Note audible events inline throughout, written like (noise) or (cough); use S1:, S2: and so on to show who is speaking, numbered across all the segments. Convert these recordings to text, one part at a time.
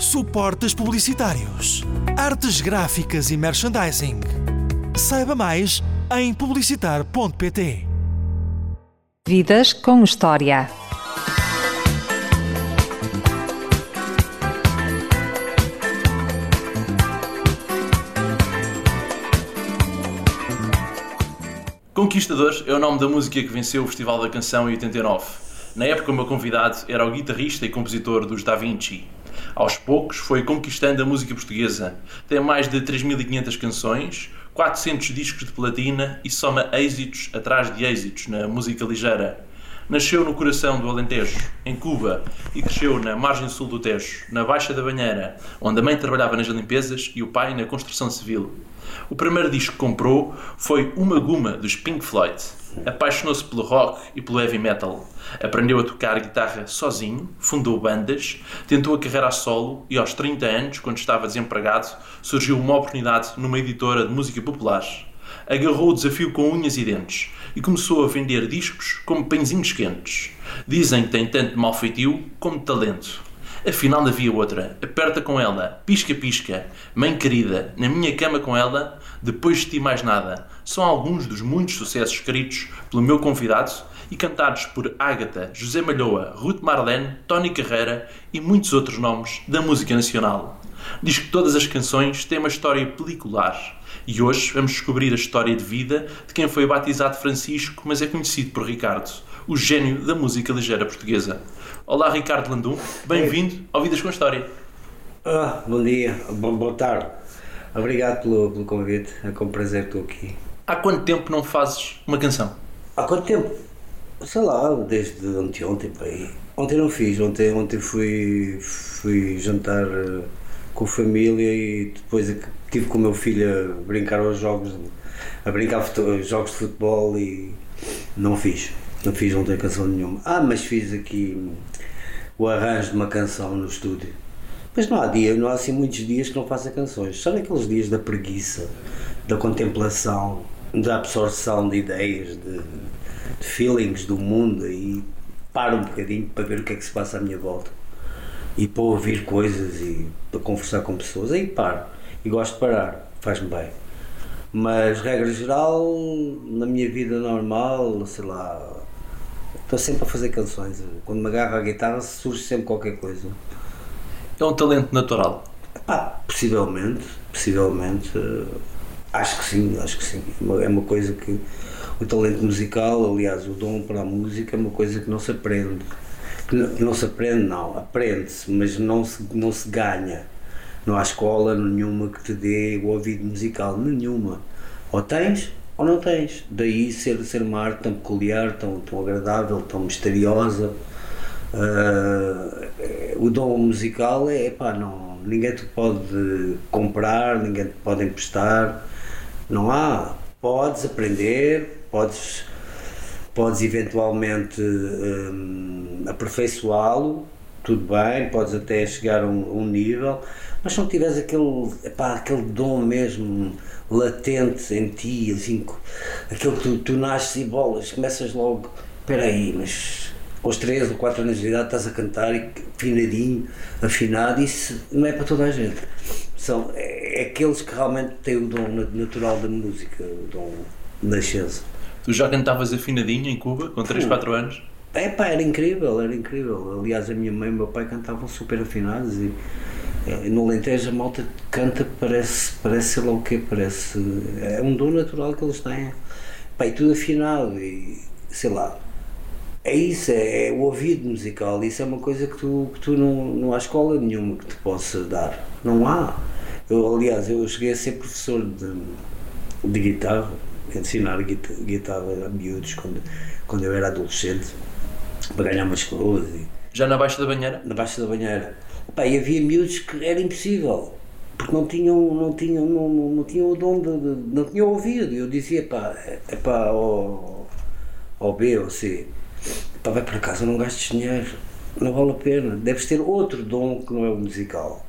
S1: suportes publicitários, artes gráficas e merchandising. Saiba mais em publicitar.pt.
S2: Vidas com História.
S3: Conquistadores é o nome da música que venceu o Festival da Canção em 89. Na época, o meu convidado era o guitarrista e compositor dos Da Vinci. Aos poucos, foi conquistando a música portuguesa. Tem mais de 3.500 canções, 400 discos de platina e soma êxitos atrás de êxitos na música ligeira. Nasceu no coração do Alentejo, em Cuba, e cresceu na margem sul do Tejo, na Baixa da Banheira, onde a mãe trabalhava nas limpezas e o pai na construção civil. O primeiro disco que comprou foi Uma Guma dos Pink Floyd. Apaixonou-se pelo rock e pelo heavy metal. Aprendeu a tocar guitarra sozinho, fundou bandas, tentou a carreira a solo e aos 30 anos, quando estava desempregado, surgiu uma oportunidade numa editora de música popular. Agarrou o desafio com unhas e dentes e começou a vender discos como pãezinhos quentes. Dizem que tem tanto mal feitio como talento. Afinal havia outra. Aperta com ela, pisca-pisca, mãe querida, na minha cama com ela, depois de ti mais nada. São alguns dos muitos sucessos escritos pelo meu convidado e cantados por Ágata, José Malhoa, Ruth Marlene, Tony Carreira e muitos outros nomes da música nacional. Diz que todas as canções têm uma história pelicular. E hoje vamos descobrir a história de vida de quem foi batizado Francisco, mas é conhecido por Ricardo, o gênio da música ligeira portuguesa. Olá, Ricardo Landum, bem-vindo ao Vidas com História.
S4: Ah, bom dia, bom, boa tarde. Obrigado pelo, pelo convite, é com prazer estou aqui.
S3: Há quanto tempo não fazes uma canção?
S4: Há quanto tempo? Sei lá, desde anteontem para aí. Ontem não fiz, ontem, ontem fui, fui jantar uh, com a família e depois estive com o meu filho a brincar aos jogos, a brincar jogos de futebol e não fiz. Não fiz ontem canção nenhuma. Ah, mas fiz aqui o arranjo de uma canção no estúdio. Mas não há dia, não há assim muitos dias que não faça canções. Sabe aqueles dias da preguiça, da contemplação, da absorção de ideias, de, de feelings do mundo e paro um bocadinho para ver o que é que se passa à minha volta e para ouvir coisas e para conversar com pessoas. Aí paro e gosto de parar, faz-me bem. Mas, regra geral, na minha vida normal, sei lá, estou sempre a fazer canções. Quando me agarro à guitarra surge sempre qualquer coisa.
S3: É um talento natural?
S4: Pá, possivelmente, possivelmente. Acho que sim, acho que sim. É uma coisa que. O talento musical, aliás, o dom para a música é uma coisa que não se aprende. Que não, não se aprende, não. Aprende-se, mas não se, não se ganha. Não há escola nenhuma que te dê o ouvido musical, nenhuma. Ou tens, ou não tens. Daí ser, ser uma arte tão peculiar, tão, tão agradável, tão misteriosa. Uh, o dom musical é, pá, não, ninguém te pode comprar, ninguém te pode emprestar, não há. Podes aprender, podes, podes eventualmente um, aperfeiçoá-lo, tudo bem, podes até chegar a um, um, nível, mas se não tiveres aquele, epá, aquele dom mesmo latente em ti, assim, aquele que tu, tu nasces e bolas, começas logo, espera aí, mas aos 3 ou 4 anos de idade estás a cantar e afinadinho, afinado, isso não é para toda a gente. São é, é aqueles que realmente têm o dom natural da música, o dom nascença.
S3: Tu já cantavas afinadinho em Cuba, com 3, 4 anos?
S4: É pá, era incrível, era incrível. Aliás, a minha mãe e o meu pai cantavam super afinados e no Alentejo a malta canta, parece, parece sei lá o quê, parece. É um dom natural que eles têm. Pá, e tudo afinado e sei lá é isso, é, é, o ouvido musical. Isso é uma coisa que tu, que tu não, não há escola nenhuma que te possa dar. Não há. Eu, aliás, eu cheguei a ser professor de, de guitarra, ensinar guitarra, guitarra a miúdos quando, quando eu era adolescente, para ganhar umas coroas.
S3: Já na Baixa da Banheira?
S4: Na Baixa da Banheira. Pá, e havia miúdos que era impossível porque não tinham, não tinham, não, não, não tinham o dom de, de, não tinham ouvido. Eu dizia, pá, é pá, ao, ao B ou C, Pá, vai para casa, não gastes dinheiro, não vale a pena. Deves ter outro dom que não é o musical.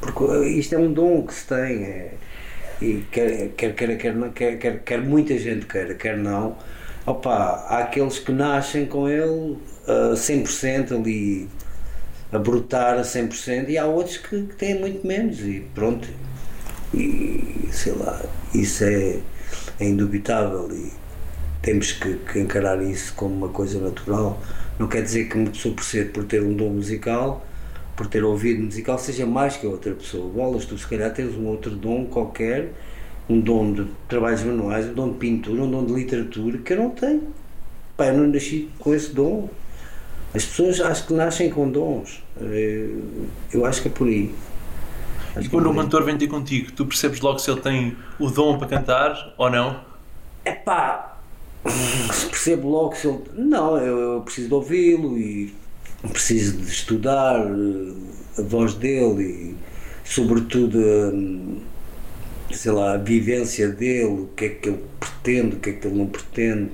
S4: Porque isto é um dom que se tem. É, e quer, quer, quer, quer, quer, quer, quer muita gente queira, quer não. Opa, há aqueles que nascem com ele uh, 100% ali a brotar a 100% e há outros que, que têm muito menos e pronto. E sei lá, isso é, é indubitável e temos que, que, encarar isso como uma coisa natural. Não quer dizer que uma pessoa, por, ser, por ter um dom musical, por ter ouvido musical, seja mais que a outra pessoa. Bolas, tu se calhar tens um outro dom qualquer, um dom de trabalhos manuais, um dom de pintura, um dom de literatura, que eu não tenho. Pá, eu não nasci com esse dom. As pessoas acho que nascem com dons. Eh, eu acho que é por aí.
S3: Acho e quando é o cantor vem ter contigo, tu percebes logo se ele tem o dom para cantar ou não?
S4: É pá, (laughs) percebo logo se ele. Não, eu preciso de ouvi-lo e preciso de estudar eh, a voz dele e, sobretudo, sei lá, a vivência dele, o que é que ele pretende, o que é que ele não pretende,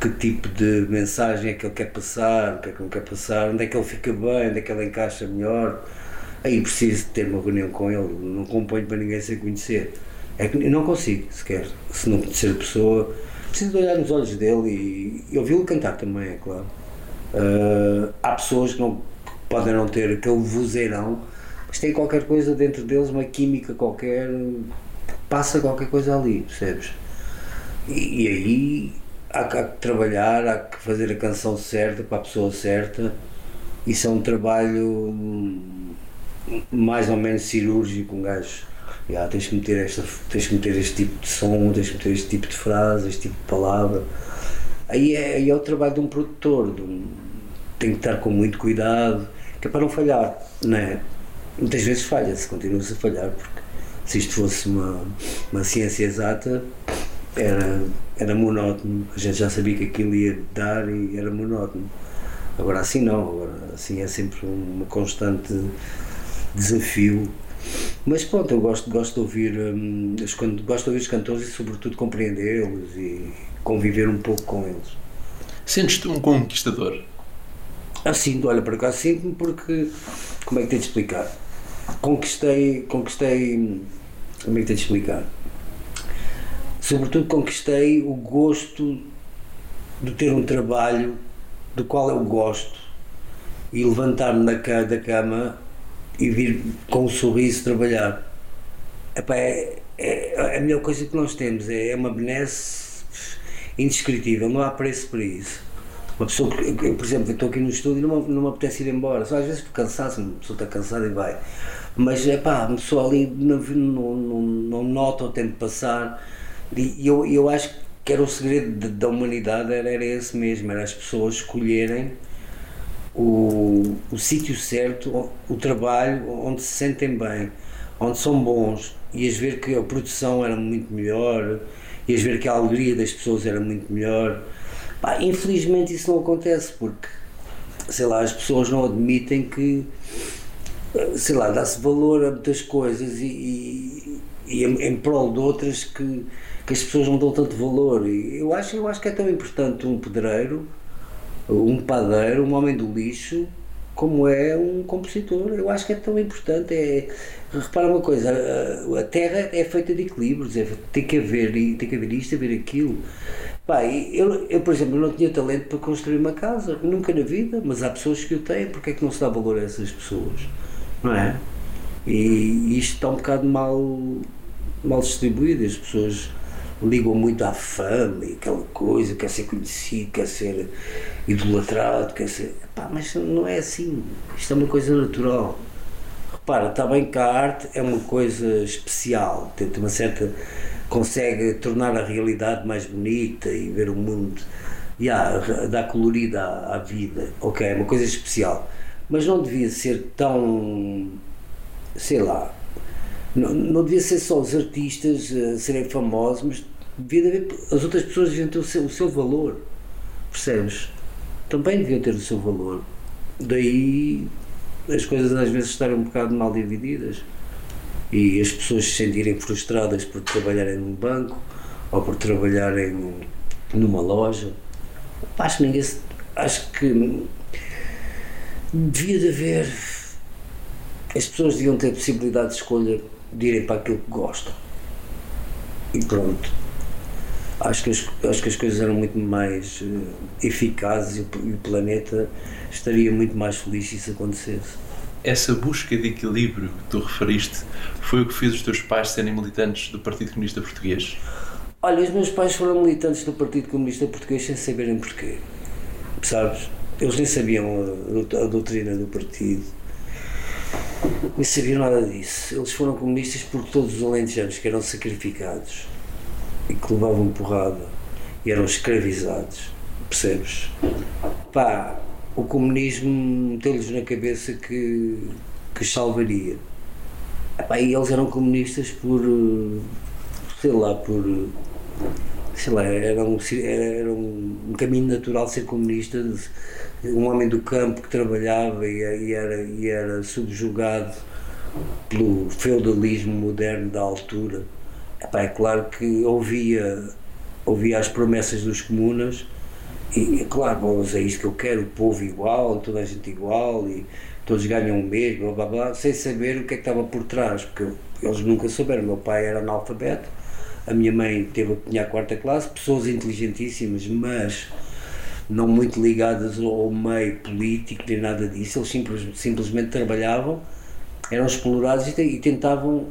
S4: que tipo de mensagem é que ele quer passar, o que é que não quer passar, onde é que ele fica bem, onde é que ele encaixa melhor. Aí preciso ter uma reunião com ele, não componho para ninguém sem conhecer. É que não consigo sequer, se não conhecer a pessoa preciso olhar nos olhos dele e, e ouvi-lo cantar também, é claro. Uh, há pessoas que, não, podem não ter aquele vozeirão, mas tem qualquer coisa dentro deles, uma química qualquer, passa qualquer coisa ali, percebes? E, e aí há, há, que trabalhar, há que fazer a canção certa para a pessoa certa. Isso é um trabalho mais ou menos cirúrgico, um gajo yeah, tens, que meter esta, tens que meter este tipo de som, tens que meter este tipo de frase, este tipo de palavra. Aí é, aí é o trabalho de um produtor, de um, tem que estar com muito cuidado, que é para não falhar, não é? Muitas vezes falha-se, continua-se a falhar, porque se isto fosse uma, uma ciência exata, era, era monótono, a gente já sabia que aquilo ia dar e era monótono. Agora assim não, agora assim é sempre um constante desafio mas pronto, eu gosto, gosto de ouvir hum, gosto de ouvir os cantores e sobretudo compreendê-los e conviver um pouco com eles.
S3: Sentes-te um conquistador?
S4: Assim, olha, para cá sinto-me porque como é que tenho de explicar? Conquistei, conquistei como é que tenho de explicar? Sobretudo conquistei o gosto de ter um trabalho do qual eu gosto e levantar-me da cama e vir com um sorriso trabalhar. Epá, é, é, a melhor coisa que nós temos, é, é uma benesse indescritível, não há preço para isso. Uma pessoa que, eu, por exemplo, estou aqui no estúdio e não, não me apetece ir embora, só às vezes por cansaço, uma pessoa está cansada e vai. Mas é pá, uma pessoa ali não, não, não, nota o tempo passar e eu, eu acho que era o segredo da humanidade, era, era esse mesmo, era as pessoas escolherem o, o sítio certo, o trabalho onde se sentem bem, onde são bons, e as ver que a produção era muito melhor, e as ver que a alegria das pessoas era muito melhor. Pá, infelizmente isso não acontece porque, sei lá, as pessoas não admitem que, sei lá, dá-se valor a muitas coisas e, e, e em, em prol de outras que, que as pessoas não dão tanto valor. E eu acho, eu acho que é tão importante um pedreiro um padeiro, um homem do lixo, como é um compositor. Eu acho que é tão importante. É, repara uma coisa, a, a Terra é feita de equilíbrios, é, tem, que haver, tem que haver isto, haver aquilo. Pá, eu, eu, por exemplo, não tinha talento para construir uma casa, nunca na vida, mas há pessoas que o têm, porque é que não se dá valor a essas pessoas? Não é? E isto está um bocado mal, mal distribuído, as pessoas ligam muito à fama e aquela coisa, quer ser conhecido, quer ser idolatrado, quer ser. Epá, mas não é assim. Isto é uma coisa natural. Repara, está bem que a arte é uma coisa especial, tem uma certa. consegue tornar a realidade mais bonita e ver o mundo. Yeah, dá colorida à, à vida. Ok, é uma coisa especial. Mas não devia ser tão. sei lá, não, não devia ser só os artistas uh, serem famosos, mas devia haver, as outras pessoas deviam ter o seu, o seu valor, percebes? Também deviam ter o seu valor. Daí as coisas às vezes estarem um bocado mal divididas e as pessoas se sentirem frustradas por trabalharem num banco ou por trabalharem numa loja. Acho que ninguém. Acho que devia de haver. As pessoas deviam ter possibilidade de escolha de irem para aquilo que gostam. E pronto. acho que as, acho que as coisas eram muito mais uh, eficazes e o, e o planeta estaria muito mais feliz se isso acontecesse.
S3: Essa busca de equilíbrio que tu referiste foi o que fez os teus pais serem militantes do Partido Comunista Português?
S4: Olha, os meus pais foram militantes do Partido Comunista Português sem saberem porquê. Sabes? Eles nem sabiam a, a doutrina do partido, nem sabiam nada disso. Eles foram comunistas porque todos os alentejanos que eram sacrificados e que levavam porrada e eram escravizados, percebes? Pá, o comunismo meteu-lhes na cabeça que, que salvaria. Epá, e eles eram comunistas por, sei lá, por, sei lá, era um, era um caminho natural ser comunista, um homem do campo que trabalhava e, e era, e era subjugado pelo feudalismo moderno da altura. Epá, é claro que ouvia, ouvia as promessas dos comunas e, é claro, bom, é isto que eu quero, o povo igual, toda a gente igual e todos ganham o mesmo, blá, blá, blá, sem saber o que é que estava por trás, porque eles nunca souberam. Meu pai era analfabeto, a minha mãe teve, tinha a quarta classe, pessoas inteligentíssimas, mas não muito ligadas ao meio político nem nada disso, eles simples, simplesmente trabalhavam, eram explorados e, e tentavam,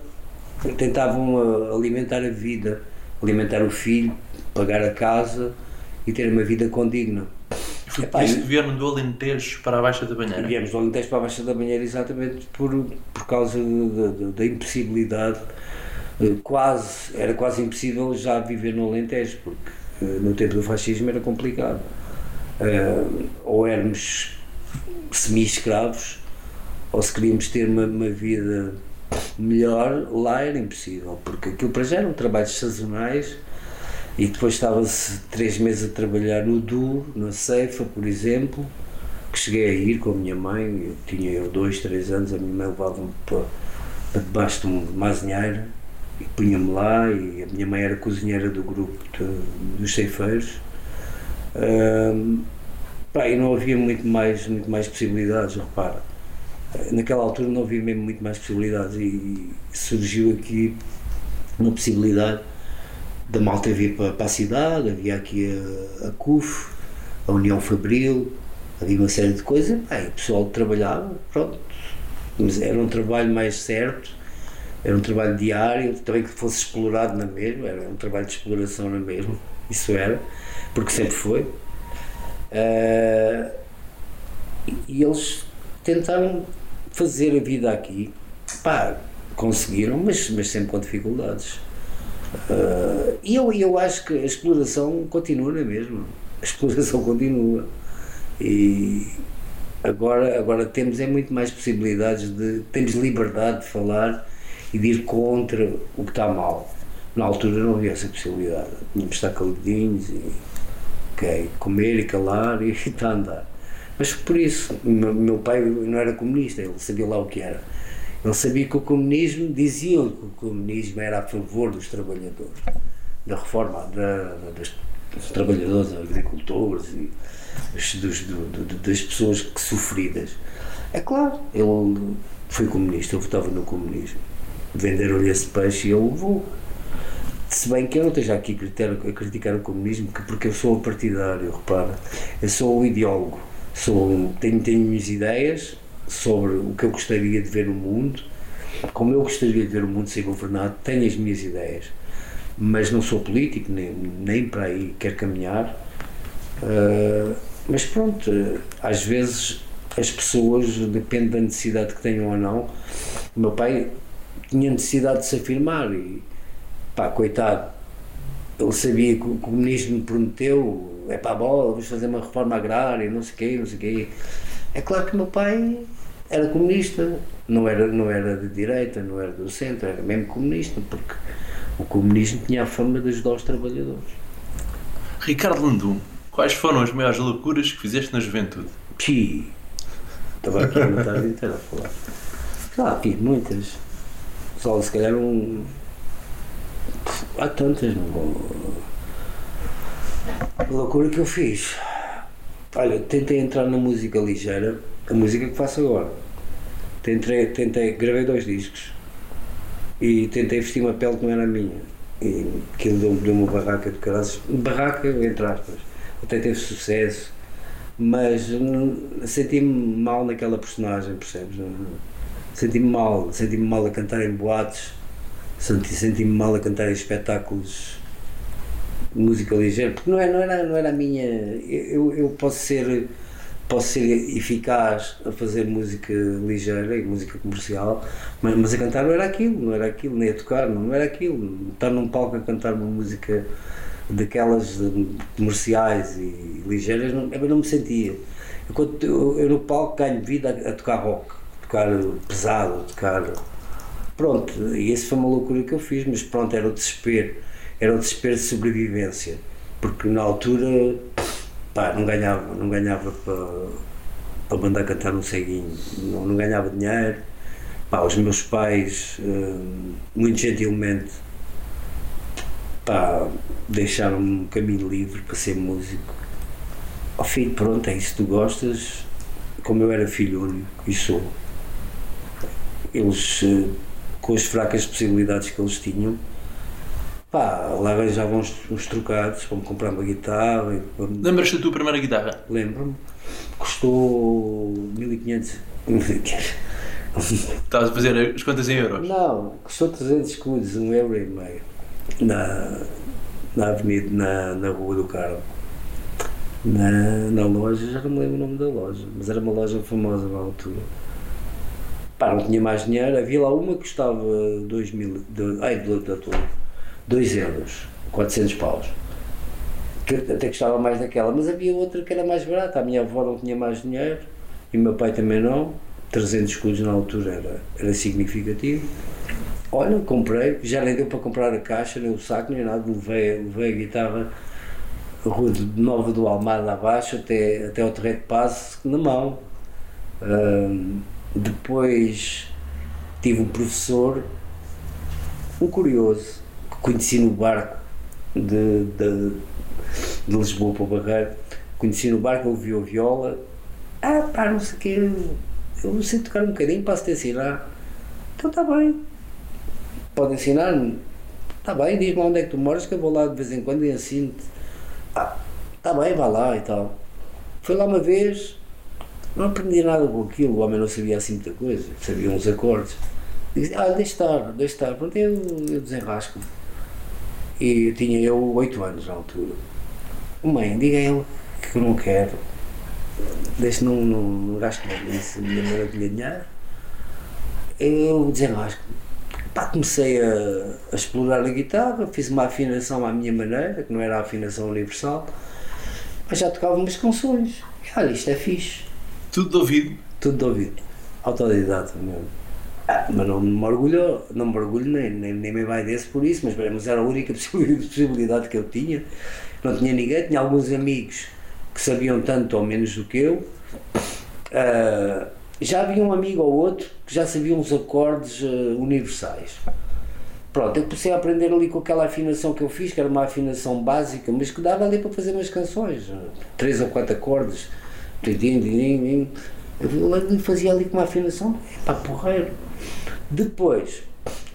S4: tentavam uh, alimentar a vida, alimentar o filho, pagar a casa e ter uma vida condigna.
S3: Isso que vieram do Alentejo para a Baixa da Banheira?
S4: Viemos do Alentejo para a Baixa da Banheira exatamente por, por causa da impossibilidade, eh, quase, era quase impossível já viver no Alentejo, porque eh, no tempo do fascismo era complicado. Uh, ou éramos semi-escravos, ou se queríamos ter uma, uma vida melhor, lá era impossível, porque aquilo para já eram trabalhos sazonais e depois estava-se três meses a trabalhar no Du, na Ceifa, por exemplo, que cheguei a ir com a minha mãe, eu tinha eu dois, três anos, a minha mãe levava-me para, para debaixo de uma azinheira e punha-me lá e a minha mãe era cozinheira do grupo de, dos ceifeiros. Um, pá, e não havia muito mais, muito mais possibilidades, repara. Naquela altura não havia mesmo muito mais possibilidades e surgiu aqui uma possibilidade da malta vir para, para a cidade, havia aqui a, a CUF, a União Fabril, havia uma série de coisas, aí o pessoal trabalhava, pronto, mas era um trabalho mais certo, era um trabalho diário, também que fosse explorado na mesma, era um trabalho de exploração na mesma, isso era, porque sempre foi. Uh, e eles tentaram fazer a vida aqui, pá, conseguiram, mas, mas sempre com dificuldades. Uh, e eu, eu acho que a exploração continua na mesma. A exploração (laughs) continua. E agora, agora temos é muito mais possibilidades de. temos liberdade de falar e de ir contra o que está mal. Na altura não havia essa possibilidade. Tínhamos de estar caladinhos e okay, comer e calar e está a andar. Mas por isso, meu, pai não era comunista, ele sabia lá o que era. Ele sabia que o comunismo, diziam que o comunismo era a favor dos trabalhadores, da reforma da, dos, dos, trabalhadores, agricultores e dos, do, das pessoas que sofridas. É claro, ele foi comunista, ele votava no comunismo. Venderam-lhe esse peixe e ele levou. Se bem que eu não esteja aqui a criticar, o comunismo, porque eu sou partidário, repara. Eu sou o ideólogo. Sou, tenho, tenho minhas ideias, sobre o que eu gostaria de ver no mundo, como eu gostaria de ver o mundo ser governado, tenho as minhas ideias, mas não sou político, nem, nem para aí quero caminhar. Uh, mas pronto, às vezes as pessoas, depende da necessidade que tenham ou não. O meu pai tinha necessidade de se afirmar e, pá, coitado, ele sabia que o comunismo prometeu, é para a bola, vamos fazer uma reforma agrária, não sei o quê, não sei o quê. É claro que meu pai era comunista, não era, não era de direita, não era do centro, era mesmo comunista, porque o comunismo tinha a fama de ajudar os trabalhadores.
S3: Ricardo Landum, quais foram as maiores loucuras que fizeste na juventude?
S4: Pi, estava aqui a tarde inteira a falar. Ah, fiz muitas. Só se calhar um. Há tantas, loucura que eu fiz. Olha, tentei entrar na música ligeira a música que faço agora. Tentei, tentei, gravei dois discos e tentei vestir uma pele que não era minha. E aquilo deu-me deu uma barraca de caras. Barraca, entre aspas. Até teve sucesso. Mas senti-me mal naquela personagem, percebes? Senti-me mal. Senti-me mal a cantar em boates. Senti- Senti-me mal a cantar em espetáculos música ligeira. Porque não, é, não, era, não era a minha. Eu, eu posso ser posso ser eficaz a fazer música ligeira e música comercial, mas, mas a cantar não era aquilo, não era aquilo, nem a tocar, não era aquilo. Estar num palco a cantar uma música daquelas comerciais e ligeiras, não, eu não me sentia. Eu, eu, eu no palco ganho vida a, a tocar rock, a tocar pesado, a tocar. Pronto, e isso foi uma loucura que eu fiz, mas pronto, era o desespero, era o desespero de sobrevivência, porque na altura pá, não ganhava, não ganhava para, para mandar cantar um ceguinho, não, não ganhava dinheiro. Pá, os meus pais, hum, muito gentilmente, pá, deixaram-me um caminho livre para ser músico. Ó filho, pronto, é isso tu gostas, como eu era filho único, e sou. Eles, eh, com as fracas possibilidades que eles tinham, pá, lá arranjavam uns, uns trocados para me comprar uma guitarra, me
S3: Lembras-te da tua primeira guitarra?
S4: Lembro-me. Custou 1500.
S3: Estavas a fazer as contas em euros?
S4: Não, custou 300 escudos, um euro e meio. Na, na avenida, na, na Rua do Carmo. Na, na loja, já não me lembro o nome da loja, mas era uma loja famosa na altura. Pá, não tinha mais dinheiro, havia lá uma que custava 2 mil. do- Ai, do, do, do, 2 euros, 400 paus. Que até mais daquela, mas havia outra que era mais barata. A minha avó não tinha mais dinheiro e o meu pai também não. 300 escudos na altura era, era significativo. Olha, comprei, já nem deu para comprar a caixa, nem o saco, nem nada. Levei, levei a guitarra rua de Nova do Almada abaixo até, até ao Terreiro de Passo na mão. Ahm, depois tive um professor, um curioso, que conheci no barco de, de, de Lisboa para o Barreiro. Conheci no barco, ele viu a viola. Ah, pá, não sei o quê, eu, não sei tocar um bocadinho, posso-te ensinar. Então está bem. Pode ensinar-me? Está bem, diz-me onde é que tu moras, que eu vou lá de vez em quando e ensino-te. Ah, está bem, vá lá e tal. Foi lá uma vez, não aprendi nada com aquilo, o homem não sabia assim muita coisa, sabia uns acordes. Disse, ah, deixa estar, deixa estar. Pronto, eu, eu desenrasco. E tinha eu oito anos na altura. Mãe, diga a ele que eu não quero. Deixa não, não, não gasto a minha maneira de ganhar. Eu desenrasco. Pá, comecei a, a explorar a guitarra, fiz uma afinação à minha maneira, que não era a afinação universal, mas já tocava umas canções. E, olha, isto é fixe.
S3: Tudo de ouvido.
S4: Tudo de ouvido. Autodidata mesmo. Ah, mas não me orgulho, não me orgulho nem, nem, nem me vai desse por isso, mas, mas era a única possi- (laughs) possibilidade que eu tinha. Não tinha ninguém, tinha alguns amigos que sabiam tanto ou menos do que eu. Ah, já havia um amigo ou outro que já sabia uns acordes ah, universais. Pronto, eu comecei a aprender ali com aquela afinação que eu fiz, que era uma afinação básica, mas que dava ali para fazer umas canções. Três ou quatro acordes. Eu ali fazia ali com uma afinação, pá, porreiro. Depois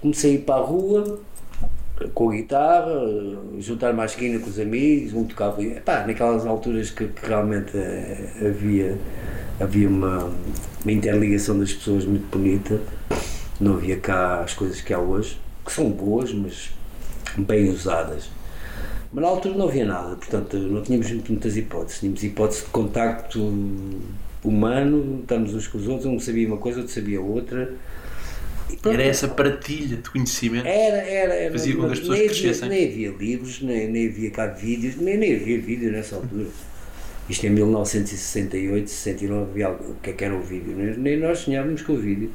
S4: comecei a ir para a rua com a guitarra, juntar mais esquina com os amigos, um tocava. Pá, naquelas alturas que, que realmente eh, havia, havia uma, uma interligação das pessoas muito bonita, não havia cá as coisas que há hoje, que são boas, mas bem usadas. Mas na altura não havia nada, portanto não tínhamos muitas hipóteses. Tínhamos hipótese de contacto humano, estamos uns com os outros, um sabia uma coisa, outro sabia outra.
S3: Era essa partilha de conhecimento.
S4: Era, era, era.
S3: Fazia com que as pessoas
S4: nem, havia,
S3: crescessem.
S4: nem havia livros, nem, nem havia cá vídeos, nem, nem havia vídeo nessa altura. Isto em 1968, 69, havia algo- o que é que era o vídeo? Nem, nem nós sonhávamos com o vídeo.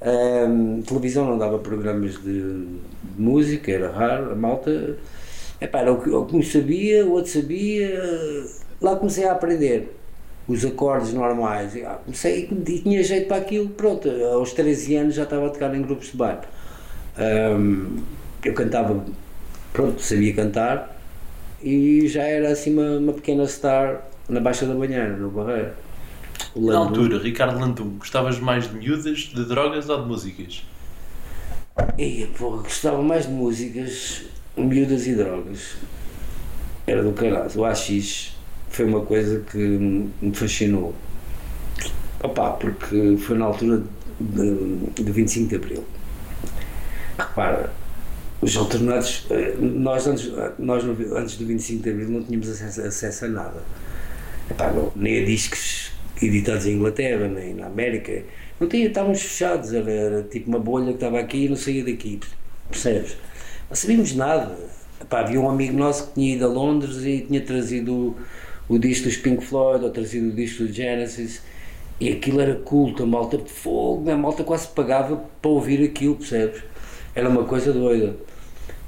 S4: Ahm, televisão não dava programas de, de música, era raro, a malta. Epá, o que, o que um sabia, o outro sabia. Lá comecei a aprender os acordes normais. E, ah, comecei e tinha jeito para aquilo, pronto. Aos 13 anos já estava a tocar em grupos de baile. Ahm, eu cantava, pronto, sabia cantar e já era assim uma, uma pequena star na Baixa da Banheira, no Barreiro.
S3: Na altura, Ricardo Landum, gostavas mais de miúdas, de drogas ou de músicas?
S4: E, porra, gostava mais de músicas miúdas e drogas. Era do caralho. O AX foi uma coisa que me fascinou. Opa, porque foi na altura de, de 25 de Abril. Repara, os alternados, eh, nós antes, nós antes do 25 de Abril não tínhamos acesso, acesso a nada. Epá, não, nem a discos editados em Inglaterra, nem na América. Não tinha, estávamos fechados, era, era tipo uma bolha que estava aqui e não saía daqui, percebes? Não sabíamos nada. Epá, havia um amigo nosso que tinha ido a Londres e tinha trazido o, o disco dos Pink Floyd ou trazido o disco do Genesis e aquilo era culto, a malta de fogo, a malta quase pagava para ouvir aquilo, percebes? Era uma coisa doida.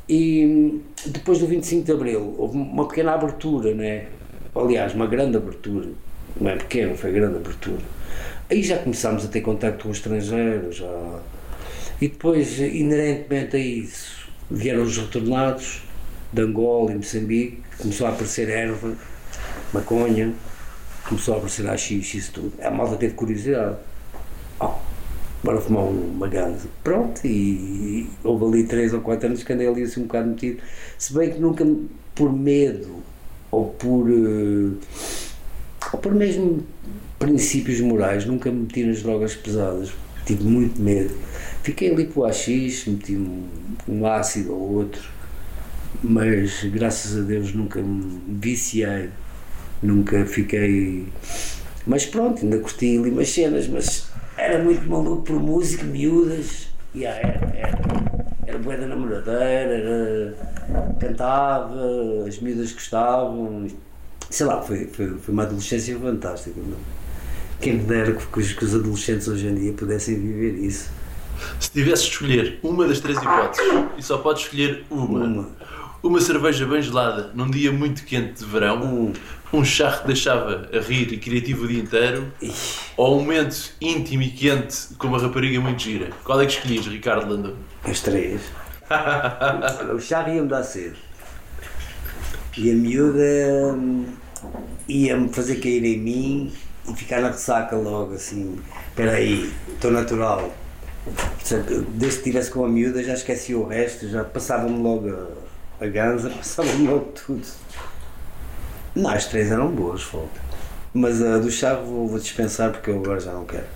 S4: E depois do 25 de Abril houve uma pequena abertura, né? aliás, uma grande abertura, não é pequena, foi grande abertura. Aí já começámos a ter contato com os estrangeiros, já... e depois, inerentemente a isso, vieram os retornados de Angola e Moçambique, começou a aparecer erva, maconha, começou a aparecer a xixi isso tudo. A malta teve curiosidade. Oh, bora fumar uma ganza. Pronto, e, e houve ali 3 ou 4 anos que andei ali assim um bocado metido. Se bem que nunca por medo ou por. Uh, ou por mesmo princípios morais, nunca me meti nas drogas pesadas. Tive muito medo. Fiquei ali para o AX, meti um, um ácido ou outro, mas graças a Deus nunca me viciei, nunca fiquei. Mas pronto, ainda curti ali umas cenas, mas era muito maluco por música, miúdas, yeah, era, era, era boa da namoradeira, era, cantava, as miúdas gostavam, sei lá, foi, foi, foi uma adolescência fantástica. Não? Quem me dera que, os, que os adolescentes hoje em dia pudessem viver isso.
S3: Se tivesse de escolher uma das três hipóteses, e só podes escolher uma,
S4: Uma.
S3: uma cerveja bem gelada num dia muito quente de verão,
S4: Hum.
S3: um chá que deixava a rir e criativo o dia inteiro,
S4: Ixi,
S3: ou um momento íntimo e quente com uma rapariga muito gira, qual é que escolhias, Ricardo Landon?
S4: As três. (laughs) O chá ia-me dar cedo. E a miúda hum, ia-me fazer cair em mim ficar na ressaca logo, assim. Espera aí, estou natural. Portanto, Desde que estivesse com a miúda já esqueci o resto, já passava-me logo a, a ganza, (laughs) passava-me logo tudo. Não, as três eram boas, fogo. Mas a do chá vou, vou dispensar porque eu agora já não quero.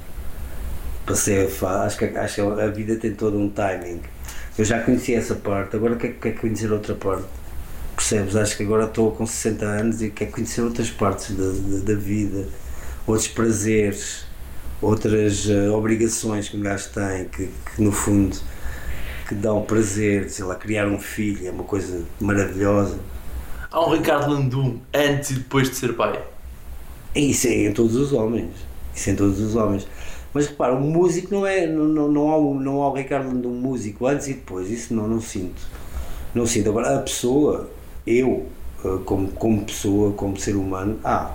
S4: Passei a acho, que, acho que a vida tem todo um timing. Eu já conheci essa parte, agora quero, quero conhecer outra parte. Percebes? Acho que agora estou com 60 anos e quero conhecer outras partes da, da, da vida, outros prazeres, outras eh, obrigações que um gajo tem, que, que no fundo que dão prazer, sei lá, criar um filho é uma coisa maravilhosa.
S3: Há um Ricardo Landum antes e depois de ser pai.
S4: Isso é em todos os homens. Isso é em todos os homens. Mas repara, o músico não é. Não, não, não, há, o- não há o Ricardo de um músico antes e depois. Isso não, não sinto. Não sinto. Agora, a pessoa, eu, eh, como, como pessoa, como ser humano, há.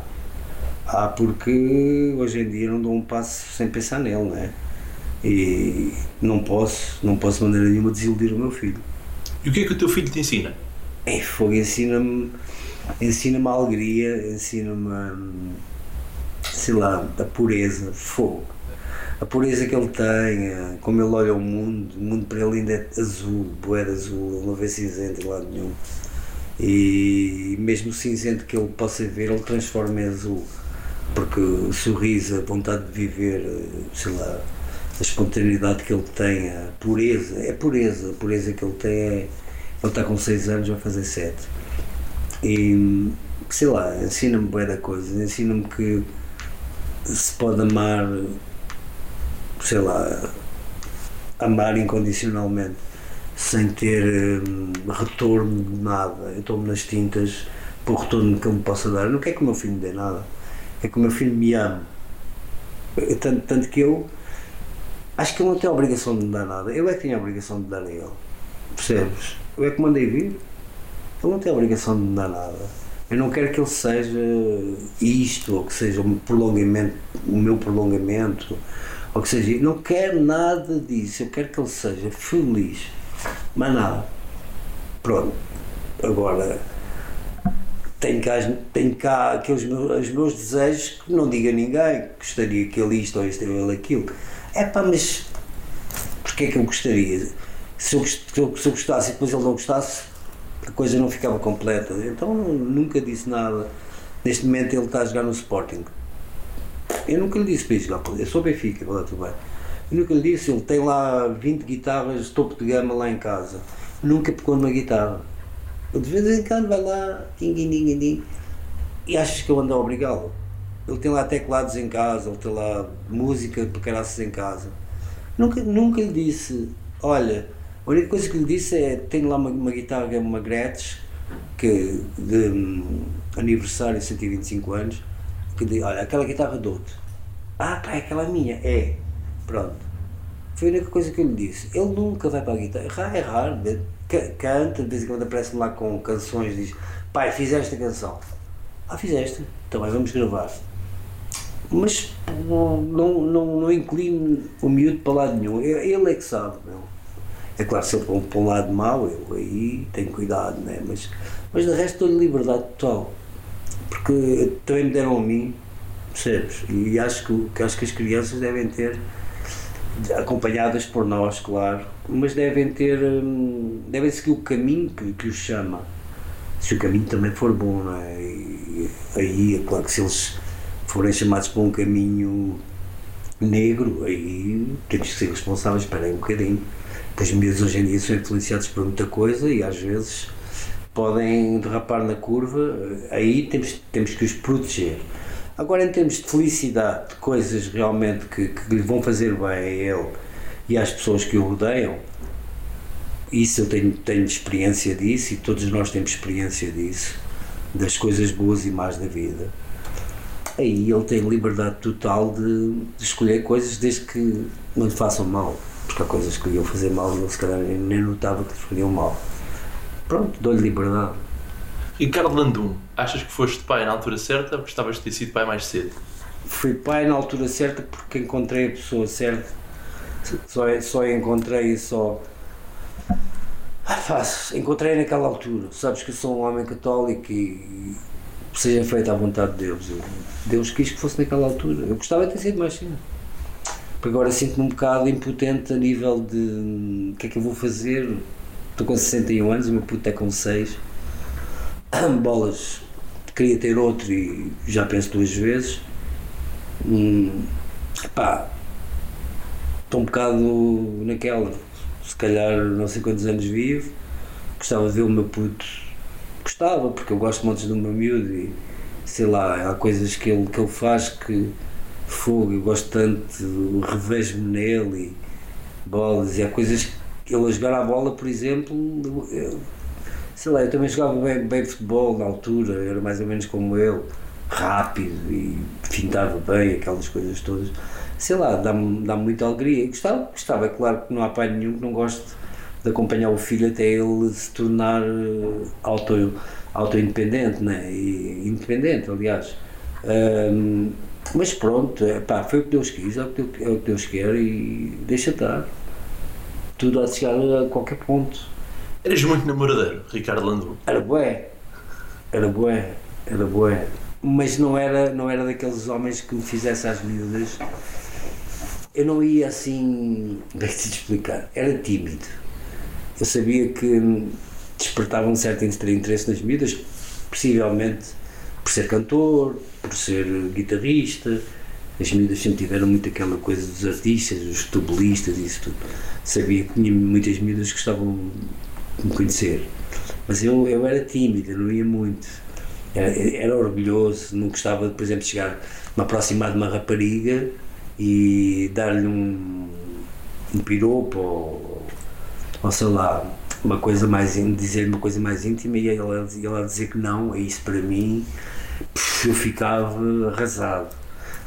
S4: Há porque hoje em dia não dou um passo sem pensar nele, não é? E não posso, não posso de maneira nenhuma desiludir o meu filho.
S3: E o que é que o teu filho te ensina?
S4: É, fogo, ensina-me ensina-me a alegria, ensina-me, sei lá, a pureza, fogo. A pureza que ele tem, como ele olha o mundo, o mundo para ele ainda é azul, boeda azul, ele não vê cinzento em lado nenhum. E mesmo o cinzento que ele possa ver, ele transforma em azul. Porque o sorriso, a vontade de viver, sei lá, a espontaneidade que ele tem, a pureza, é pureza, a pureza que ele tem é. Ele está com 6 anos, vai fazer 7. E sei lá, ensina-me bem da coisa, ensina-me que se pode amar, sei lá, amar incondicionalmente, sem ter hum, retorno de nada. Eu estou-me nas tintas para o retorno que ele me possa dar. Eu não quero que o meu filho me dê nada, é que o meu filho me. Eu- Tanto, tanto que eu acho que ele não tem a obrigação de me dar nada, eu é que tenho a obrigação de dar a ele. Percebes? Eu é que mandei vir. Ele não tem a obrigação de me dar nada. Eu não quero que ele seja isto, ou que seja um prolongamento, o meu prolongamento, ou que seja. Não quero nada disso. Eu quero que ele seja feliz. Mais nada. Pronto. Agora, tenho cá, tenho cá aqueles meus, os meus desejos que não diga a ninguém. Gostaria que ele isto ou isto ou ele aquilo. É pá, mas Porquê é que eu gostaria? Se eu, se eu, se eu gostasse e depois ele não gostasse, a coisa não ficava completa. Então nunca disse nada. Neste momento ele está a jogar no Sporting. Eu nunca lhe disse para ir jogar, eu sou Benfica, lá tudo bem. Eu nunca lhe disse, ele tem lá 20 guitarras topo de gama lá em casa. Nunca pegou numa guitarra. De vez em quando vai lá, ding, ding, ding, e achas que eu ando a obrigá-lo? Ele tem lá teclados em casa, ele tem lá música para caraças em casa. Nunca, nunca lhe disse, olha, a única coisa que lhe disse é, tenho lá uma, uma guitarra, uma Gretsch, que de um, aniversário, 125 anos, que diz, olha, aquela guitarra dou-te. Ah, pá, é aquela minha. É. Pronto. Foi a única coisa que eu lhe disse. Ele nunca vai para a guitarra. É raro. Canta, de vez em quando aparece-me lá com canções diz, pai, fizeste a canção. Ah, fizeste. Também vamos gravar. Mas não, não, não, inclino o miúdo para lado nenhum. Ele é que sabe, meu. É claro, se ele for para um lado mau, eu aí tenho cuidado, né? mas, mas de resto dou-lhe liberdade total. Porque também me deram a mim, percebes? E acho que, acho que as crianças devem ter, acompanhadas por nós, claro, mas devem ter, hum, devem seguir o caminho que, que os chama. Se o caminho também for bom, não é? E, aí, é claro que se eles forem chamados para um caminho negro, aí temos que ser responsáveis, espera aí um bocadinho os miúdos hoje em dia são influenciados por muita coisa e às vezes podem derrapar na curva, aí temos, temos que os proteger. Agora, em termos de felicidade, de coisas realmente que, que lhe vão fazer bem a ele e às pessoas que o rodeiam, isso eu tenho, tenho experiência disso e todos nós temos experiência disso, das coisas boas e más da vida. Aí ele tem liberdade total de, de escolher coisas desde que não lhe façam mal porque há coisas que lhe iam fazer mal e ele se calhar nem notava que lhe faziam mal. Pronto, dou-lhe liberdade.
S3: Ricardo Landum, achas que foste pai na altura certa ou gostavas de ter sido pai mais cedo?
S4: Fui pai na altura certa porque encontrei a pessoa certa. Só, só encontrei só. Ah, encontrei naquela altura. Sabes que eu sou um homem católico e seja feita à vontade de Deus. Eu, Deus quis que fosse naquela altura. Eu gostava de ter sido mais cedo. Porque agora sinto-me um bocado impotente a nível de o que é que eu vou fazer. Estou com 61 anos, o meu puto é com 6. (coughs) Bolas, queria ter outro e já penso duas vezes. Hum, pá, estou um bocado naquela. Se calhar não sei quantos anos vivo. Gostava de ver o meu puto. Gostava, porque eu gosto muito do meu miúdo e sei lá, há coisas que ele, que ele faz que fogo, eu gosto tanto, revejo-me nele e bolas, e há coisas que ele a jogar a bola, por exemplo, eu, sei lá, eu também jogava bem, bem futebol na altura, era mais ou menos como ele, rápido e fintava bem, aquelas coisas todas. Sei lá, dá-me dá muita alegria. Gostava, gostava, é claro que não há pai nenhum que não goste de acompanhar o filho até ele se tornar eh, auto, auto-independente, né? E, independente, aliás. Um, mas pronto, é, pá, foi o que Deus quis, é o que Deus, é o que Deus quer e deixa estar. Tudo a chegar a qualquer ponto.
S3: Eras muito namoradeiro, Ricardo Landu?
S4: Era bué, era bué, era bué. Mas não era, não era daqueles homens que me fizessem às miúdas. Eu não ia assim, deixa-te explicar, era tímido. Eu sabia que despertava um certo interesse nas miúdas, possivelmente por ser cantor, por ser guitarrista. As miúdas sempre tiveram muito aquela coisa dos artistas, dos futebolistas e isso tudo. Sabia que tinha muitas miúdas que gostavam me conhecer. Mas eu, eu era tímido, não ia muito. Era, era orgulhoso, não gostava, de, por exemplo, chegar, me aproximar de uma rapariga e dar-lhe um, um piropo ou, ou sei lá, uma coisa mais dizer uma coisa mais íntima e ela, ela dizer que não, é isso para mim eu ficava arrasado.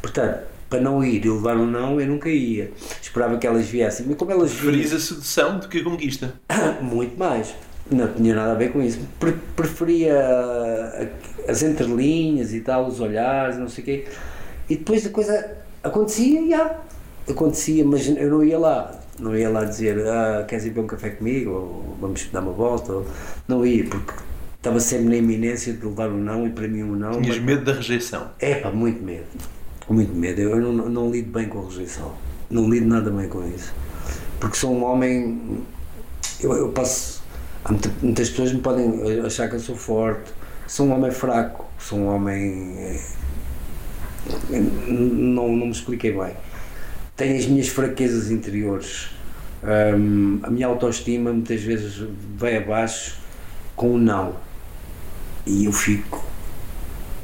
S4: Portanto, para não ir e levar um não, eu nunca ia. Esperava que elas viessem. Mas como elas
S3: Preferias a sedução do que a conquista? (coughs)
S4: Muito mais. Não tinha nada a ver com isso. Preferia as entrelinhas e tal, os olhares, não sei o quê. E depois a coisa acontecia, e já. Acontecia, mas eu não ia lá. Não ia lá dizer, ah, queres ir beber um café comigo? Ou vamos dar uma volta? Ou... Não ia, porque estava sempre na iminência de levar um não e para mim um não.
S3: Tinhas mas... medo da rejeição?
S4: É pá, muito medo. Muito medo. Eu não, não lido bem com a rejeição. Não lido nada bem com isso. Porque sou um homem. eu, eu muita- Muitas pessoas me podem achar que eu sou forte, sou um homem fraco, sou um homem. eh, Não, não me expliquei bem. Tenho as minhas fraquezas interiores. Hum, a minha autoestima muitas vezes vai abaixo com o não. E eu fico.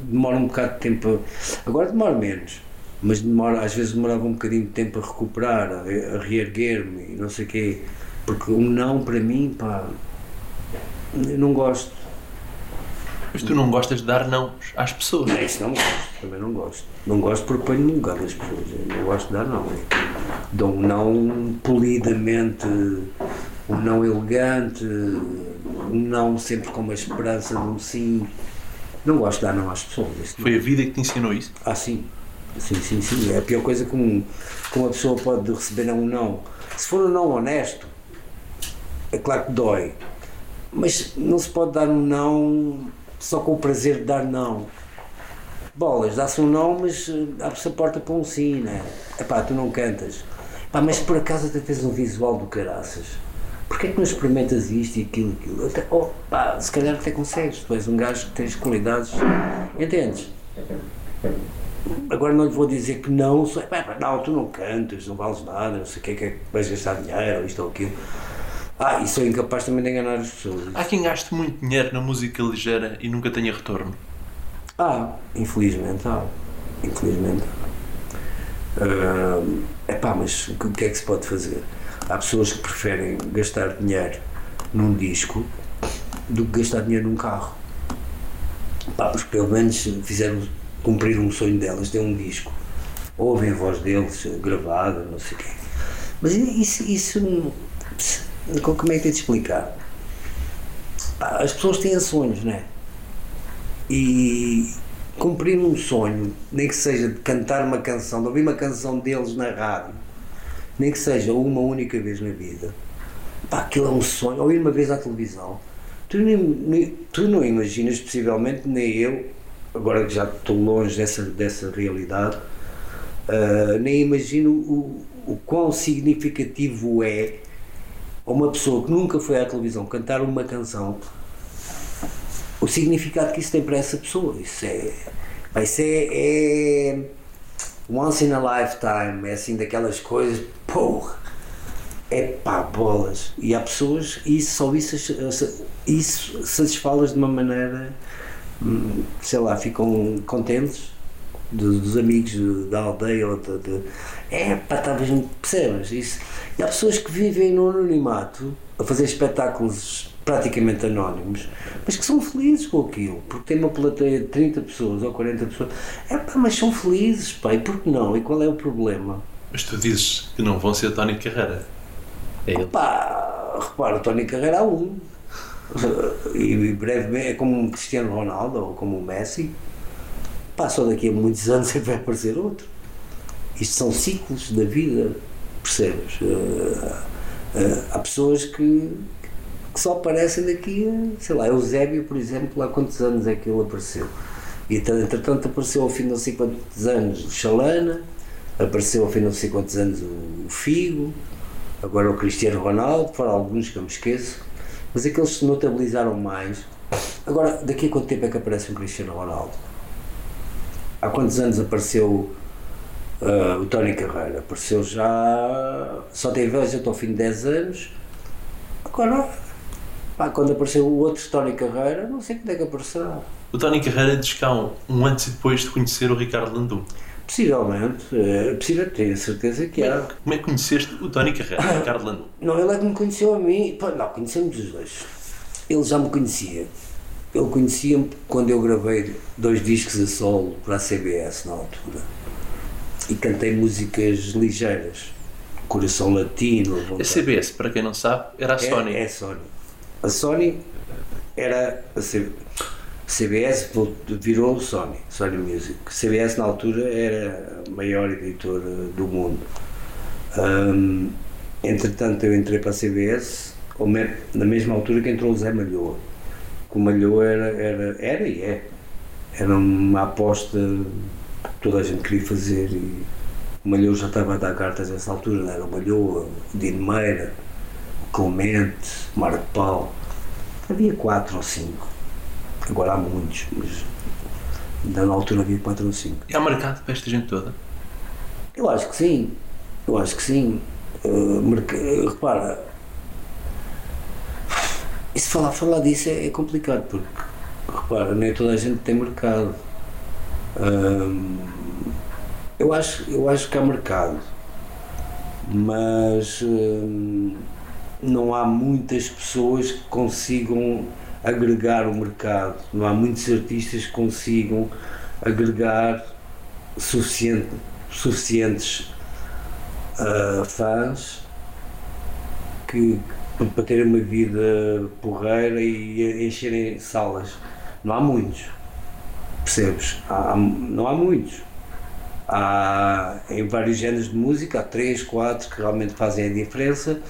S4: Demora um bocado de tempo. Agora demora menos. Mas demora, às vezes demorava um bocadinho de tempo a recuperar, a, a reerguer-me e não sei o quê. Porque um não para mim, pá. Eu não gosto.
S3: Mas tu não gostas de dar não às pessoas.
S4: Não, isso não gosto, também não gosto. Não gosto porque ponho no lugar das pessoas. Eu não gosto de dar não. Dou um não polidamente, um não elegante, um não sempre com uma esperança de um sim. Não gosto de dar não às pessoas. Isso não.
S3: Foi a vida que te ensinou isso.
S4: Ah, sim. Sim, sim, sim. É a pior coisa que, um, que uma pessoa pode receber é um não. Se for um não honesto, é claro que dói. Mas não se pode dar um não só com o prazer de dar não. Bolas, dá-se um não, mas eh, abre-se a porta para um sim, né? Epá, tu não cantas. Pá, mas por acaso até tens um visual do caraças. Porquê é que não experimentas isto e aquilo e aquilo? Até, oh, pá, se calhar até consegues. Tu és um gajo que tens qualidades. Entendes? Agora não lhe vou dizer que não, só, pá, não, tu não cantas, não vales nada, não sei o que é que é que vais gastar dinheiro, ou isto ou aquilo. Ah, e sou incapaz também de enganar as pessoas.
S3: Há quem gaste muito dinheiro na música ligeira e nunca tenha retorno.
S4: Ah, infelizmente há. Infelizmente há. É pá, mas o que é que se pode fazer? Há pessoas que preferem gastar dinheiro num disco do que gastar dinheiro num carro. Pá, porque pelo menos fizeram cumprir um sonho delas, ter um disco. Ouvem a voz deles eh, gravada, não sei o quê. Mas isso, isso como é que tem de explicar? Pá, as pessoas têm sonhos, não é? e cumprir um sonho, nem que seja de cantar uma canção, de ouvir uma canção deles na rádio, nem que seja uma única vez na vida, pá, aquilo é um sonho, ouvir uma vez à televisão, tu, nem, nem- tu não imaginas, possivelmente, nem eu, agora que já estou longe dessa, dessa realidade, ah, nem imagino o, o quão significativo é uma pessoa que nunca foi à televisão cantar uma canção o significado que isso tem para essa pessoa. Isso é. Isso é, é once in a lifetime, é assim daquelas coisas, porra, é pá, bolas. E há pessoas, e só isso, isso satisfá-las de uma maneira, hum, sei lá, ficam contentes dos, dos amigos da aldeia ou de, de é pá, talvez percebas isso. E há pessoas que vivem no anonimato a fazer espetáculos praticamente anónimos, mas que são felizes com aquilo, porque tem uma plateia de 30 pessoas ou 40 pessoas, é pá, mas são felizes, pá, e por que não? E qual é o problema?
S3: Mas tu dizes que não vão ser Tony Carreira. É ele.
S4: Pá, repara, o Tony Carreira há um. E brevemente é como um Cristiano Ronaldo ou como o Messi. Pá, só daqui a muitos anos (laughs) é que vai aparecer outro. Isto são ciclos da vida, percebes? Eh, eh, há pessoas que, que só aparecem daqui a, sei lá, Eusébio, por exemplo, há quantos anos é que ele apareceu? E então, entretanto apareceu ao fim de não sei quantos anos o Chalana, apareceu ao fim de não sei quantos anos o Figo, agora o Cristiano Ronaldo, foram alguns que eu me esqueço, mas aqueles que se notabilizaram mais. Agora, daqui a quanto tempo é que aparece um Cristiano Ronaldo? Há quantos anos apareceu ah, o Tony Carreira? Apareceu já. só teve veja até ao fim de 10 anos. Agora, pá, quando apareceu o outro Tony Carreira, não sei quando é que aparecerá.
S3: O Tony Carreira diz que há um, um antes e depois de conhecer o Ricardo Landum.
S4: Possivelmente, é possível, tenho a certeza que há.
S3: Como é que conheceste o Tony Carreira, Ricardo Landum? (coughs)
S4: Não, ele é que me conheceu a mim. Pá, não, conhecemos os dois. Ele já me conhecia. Ele conhecia-me quando eu gravei dois discos a solo para a CBS na altura. E cantei músicas ligeiras. Coração Latino.
S3: A. CBS, para quem não sabe, era a Sony.
S4: É, é a Sony. A Sony era a C- CBS virou Sony, Sony Music. CBS na altura era a maior editora do mundo. Hum, entretanto eu entrei para a CBS na mesma altura que entrou o Zé Malhoa. Que o Malhoa era, era, era e é. Era uma aposta que toda a gente queria fazer e o Malhoa já estava a dar cartas nessa altura, não era o Malhoa, o Dino Meira, Clemente, Marco Paulo. Havia quatro ou cinco. Agora há muitos, mas ainda na altura havia quatro ou cinco.
S3: E há mercado para esta gente toda?
S4: Eu acho que sim. Eu acho que sim. Uh, merc- uh, repara, isso falar, falar disso é, é complicado porque repara, nem toda a gente tem mercado. Eu, acho, eu acho que há mercado, mas não há muitas pessoas que consigam agregar o mercado. Não há muitos artistas que consigam agregar suficiente, suficientes ah, fãs que para terem uma vida porreira e encherem salas. Não há muitos. Percebes? Há- não há muitos. Há em vários géneros de música, há três, quatro que realmente fazem a diferença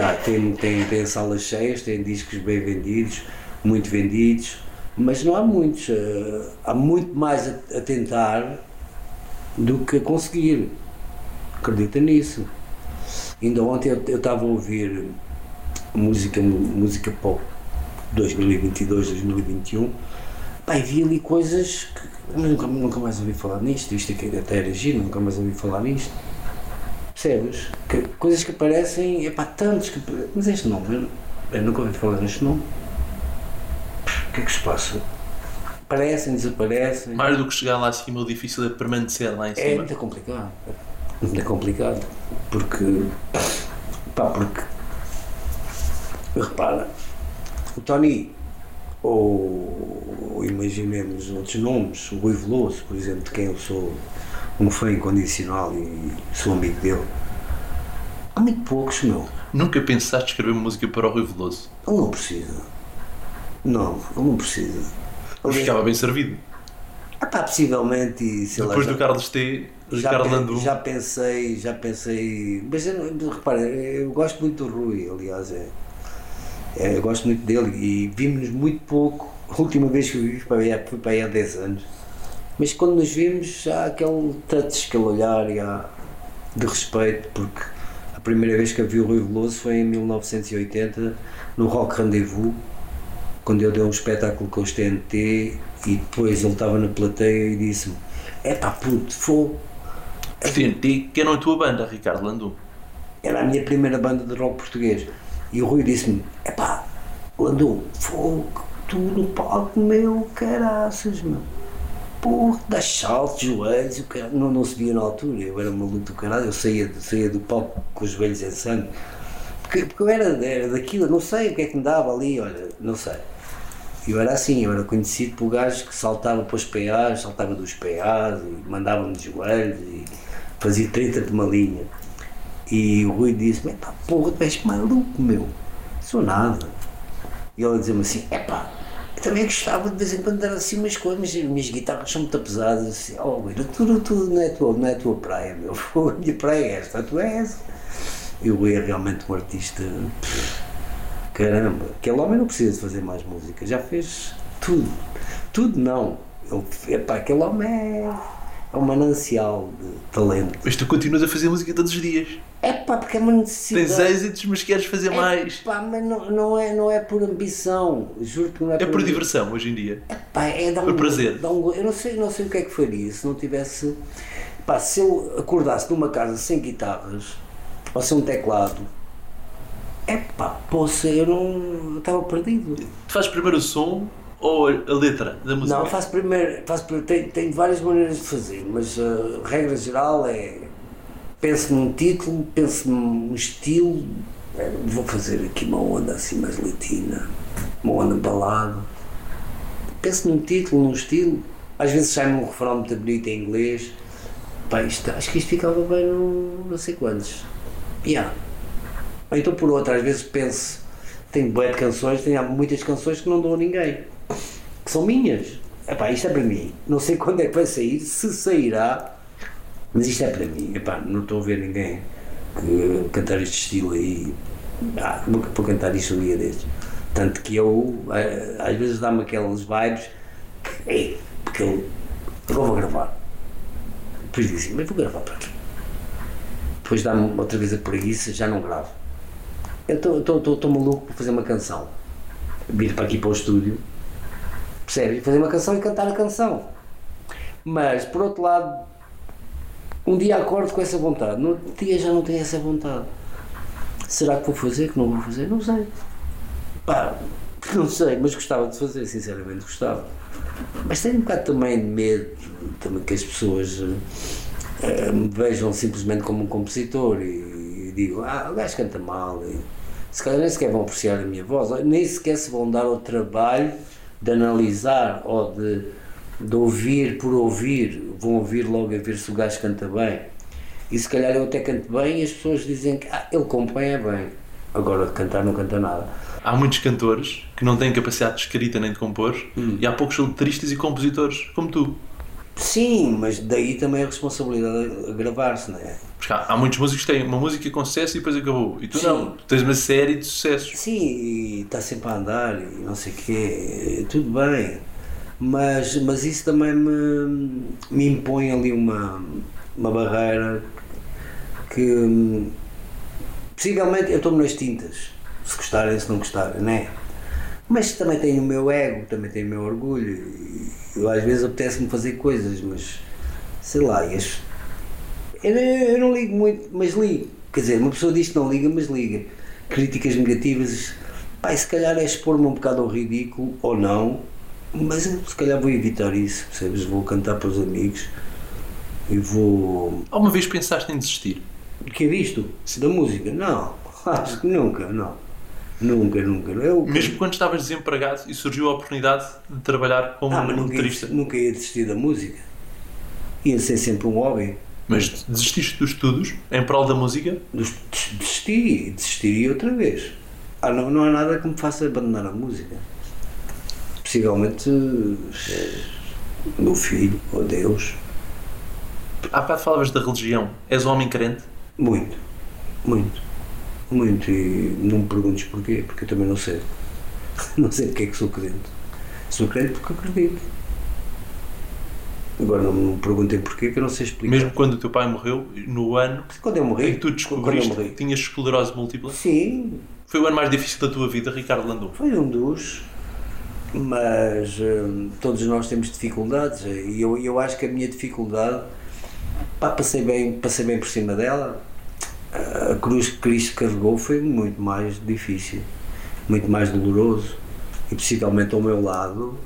S4: há, tem, tem, tem salas cheias, tem discos bem vendidos, muito vendidos, mas não há muitos. Ah, há muito mais a, a tentar do que a conseguir. Acredita nisso. Ainda ontem eu estava a ouvir música, música pop 2022, 2021. Pá, e vi ali coisas que nunca, nunca mais ouvi falar nisto. Isto aqui até era giro, nunca mais ouvi falar nisto. Percebes? Que- coisas que aparecem, é pá, tantos que. Mas este nome, eu, eu nunca ouvi falar neste nome. O que é que se passa? Aparecem, desaparecem.
S3: Mais do que chegar lá acima, o difícil é permanecer lá em
S4: É
S3: cima.
S4: muito complicado. É muito complicado. Porque. Pá, porque. Repara, o Tony, ou, ou imaginemos outros nomes, o Rui Veloso, por exemplo, de quem eu sou um fã incondicional e sou amigo dele. Há muito poucos, meu.
S3: Nunca pensaste escrever música para o Rui Veloso?
S4: Ele não precisa. Não, ele não precisa.
S3: Mas ficava bem servido.
S4: Ah, pá, possivelmente, e sei lá,
S3: Depois
S4: já-
S3: do Carlos T,
S4: já,
S3: Ricardo Landu.
S4: já pensei, já pensei, mas repara, eu gosto muito do Rui, aliás, é, é, eu gosto muito dele e vimos-nos muito pouco. A última vez que o vi foi para aí há 10 anos. Mas quando nos vimos, há aquele touch, aquele olhar e há de respeito, porque a primeira vez que eu vi o Rui Veloso foi em 1980, no Rock Rendezvous, quando eu dei um espetáculo com os TNT e depois ele estava na plateia e disse-me: É pá, puto, fogo.
S3: Os TNT, que eram a tua banda, Ricardo Landu.
S4: Era a minha primeira banda de rock português. E o Rui disse-me: É pá, Landu, fogo, tu no palco, meu, caraças, meu. Porra, dá saltos, joelhos, o cara, não, não se via na altura, eu era maluco do caralho, eu saía, saía do palco com os joelhos em sangue. Porque, porque eu era, era daquilo, não sei o que é que me dava ali, olha, não sei. Eu era assim, eu era conhecido por gajo que saltava para os PAs, saltava dos PAs mandava-me de joelhos e fazia 30 de uma linha. E o Rui disse-me, epá, porra, tu és maluco, meu, sou nada. E ele dizia-me assim, epá, eu também gostava de vez em quando dar assim umas coisas, mas as minhas guitarras são muito pesadas, assim, oh, Rui, tudo, tudo não é tua, não é a tua praia, meu, (laughs) a minha praia é esta, tu és essa. E o Rui é realmente um artista, caramba, aquele homem não precisa de fazer mais música, já fez tudo, tudo não. Ele, epá, aquele homem é, é um manancial de talento.
S3: Mas tu continuas a fazer música todos os dias.
S4: É pá, porque é uma necessidade.
S3: Tens êxitos, mas queres fazer mais.
S4: Pá, mas não, não, é, não é por ambição, juro que não é,
S3: É por
S4: ambi-
S3: diversão hoje em dia.
S4: Pá, é dar
S3: por
S4: um,
S3: prazer.
S4: dar um eu não sei, não sei o que é que faria se não tivesse. Pá, se eu acordasse numa casa sem guitarras, ou sem um teclado, é pá, poça, eu não. eu estava perdido.
S3: Tu fazes primeiro o som ou a letra da música?
S4: Não, faço primeiro, faço, tenho, tenho várias maneiras de fazer, mas a regra geral é penso num título, penso num estilo, eh, vou fazer aqui uma onda assim mais latina, uma onda balada. Penso num título, num estilo, às vezes sai-me um refrão muito bonito em inglês. Pá, isto- acho que isto ficava bem no não sei quantos. Yeah. Ou então por outra, às vezes penso, tenho bué de canções, tenho muitas canções que não dou a ninguém que são minhas. Epá, isto é para mim. Não sei (laughs) quando é que vai sair, se sairá, mas isto é para mim. Epá, não estou a ver ninguém que cantar este estilo aí. Ah, vou, vou cantar isto um dia destes. Tanto que eu, às vezes dá-me aquelas vibes que, ei, porque eu agora vou gravar. Depois digo assim, mas vou gravar para quê? Depois dá-me outra vez a preguiça, já não gravo. eu estou maluco por fazer uma canção. Vir para aqui para o estúdio, percebes? Fazer uma canção e cantar a canção. Mas, por outro lado, um dia acordo com essa vontade, no outro dia já não tenho essa vontade. Será que vou fazer, que não vou fazer? Não sei. Pá, (laughs) não sei, mas gostava de fazer, sinceramente gostava. Mas tenho um bocado também de medo também que as pessoas uh, me vejam simplesmente como um compositor e, e digo, ah, o gajo canta mal. E, se calhar nem sequer vão apreciar a minha voz, nem sequer se vão dar ao trabalho de analisar ou de, de ouvir por ouvir, vão ouvir logo a ver se o gajo canta bem. E se calhar eu até canto bem e as pessoas dizem que ah, ele compõe é bem. Agora de cantar não canta nada.
S3: Há muitos cantores que não têm capacidade de escrita nem de compor hum. e há poucos letristas e compositores, como tu.
S4: Sim, mas daí também a responsabilidade a gravar-se, não é?
S3: Porque há, há, muitos músicos que têm uma música com sucesso e depois acabou. E tu Sim. não, tu tens uma série de sucessos.
S4: Sim, e está sempre a andar e não sei o quê, tudo bem. Mas, mas isso também me, me impõe ali uma, uma barreira que possivelmente eu estou nas tintas, se gostarem, se não gostarem, não é? Mas também tenho o meu ego, também tenho o meu orgulho. Eu às vezes apetece-me fazer coisas, mas sei lá, eu, eu não ligo muito, mas ligo. Quer dizer, uma pessoa diz que não liga, mas liga. Críticas negativas, pá, se calhar é expor-me um bocado ao ridículo ou não, mas eu, se calhar vou evitar isso, percebes? Vou cantar para os amigos e vou.
S3: Alguma vez pensaste em desistir?
S4: De que é disto? Da música? Não, (laughs) acho que nunca, não. Nunca, nunca. Eu,
S3: Mesmo quando estavas desempregado e surgiu a oportunidade de trabalhar como ah?
S4: Nunca, nunca ia desistir da música. Ia ser sempre um hobby.
S3: Mas desististe dos estudos em prol da música?
S4: Desisti, desistiria outra vez. Ah, não, não há nada que me faça abandonar a música. Possivelmente meu filho, ou Deus.
S3: Há bocado falavas da religião. És um homem crente?
S4: Muito, muito muito e não me perguntes porquê, porque eu também não sei. (laughs) Não sei porque é que sou crente. Sou crente porque acredito. Agora não me perguntem porquê que eu não sei explicar.
S3: Mesmo quando o teu pai morreu, no ano
S4: quando eu morri,
S3: em que tu descobriste que tinhas esclerose múltipla?
S4: Sim.
S3: Foi o ano mais difícil da tua vida, Ricardo Landon?
S4: Foi um dos. Mas hum, todos nós temos dificuldades e eu, eu acho que a minha dificuldade pá, passei, bem, passei bem por cima dela a cruz que Cristo carregou foi muito mais difícil, muito mais doloroso. E possivelmente ao meu lado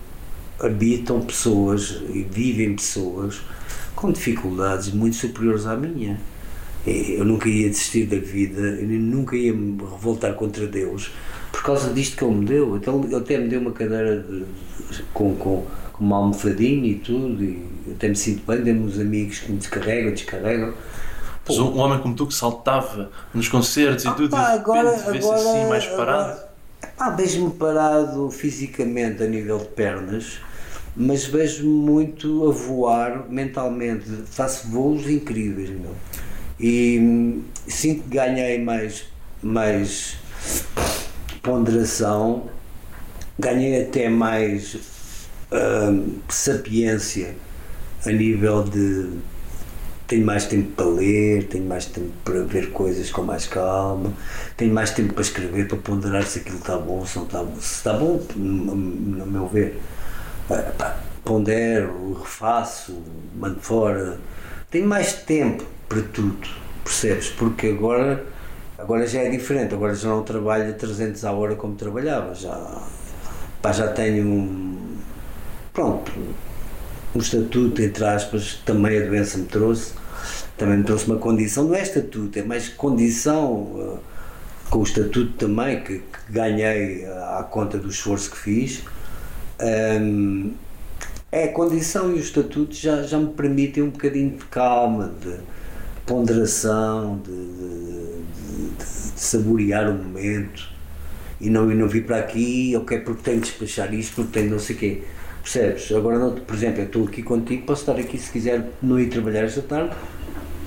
S4: habitam pessoas e vivem pessoas com dificuldades muito superiores à minha. Eu nunca ia desistir da vida, eu nunca ia me revoltar contra Deus por causa disto que Ele me deu. Então, ele até me deu uma cadeira de, de, com, com, com uma almofadinha e tudo, e até me sinto bem, dei-me uns amigos que me descarregam, descarregam.
S3: Mas um, homem como tu que saltava nos concertos e tudo, pá, agora, repente agora, assim mais parado.
S4: Pá, vejo-me parado fisicamente a nível de pernas, mas vejo-me muito a voar mentalmente. Faço voos incríveis, meu. E hum, sinto que ganhei mais, mais ponderação, ganhei até mais hum, sapiência a nível de tenho mais tempo para ler, tenho mais tempo para ver coisas com mais calma, tenho mais tempo para escrever, para ponderar se aquilo está bom, se não está bom. Se está bom, no, no meu ver, pá, pondero, refaço, mando fora. Tenho mais tempo para tudo, percebes? Porque agora, agora já é diferente, agora já não trabalho a 300 a hora como trabalhava, já, pá, já tenho um. Pronto, um estatuto, entre aspas, também a doença me trouxe, também me trouxe uma condição, não é estatuto, é mais condição uh, com o estatuto também que, que, ganhei à conta do esforço que fiz. Um, é a condição e o estatuto já, já me permitem um bocadinho de calma, de ponderação, de, de, de, de saborear o momento e não, e não vir para aqui, ok, porque tenho de despachar isto, porque tenho não sei o quê Percebes? Agora, não, por exemplo, eu estou aqui contigo, posso estar aqui se quiser não ir trabalhar esta tarde,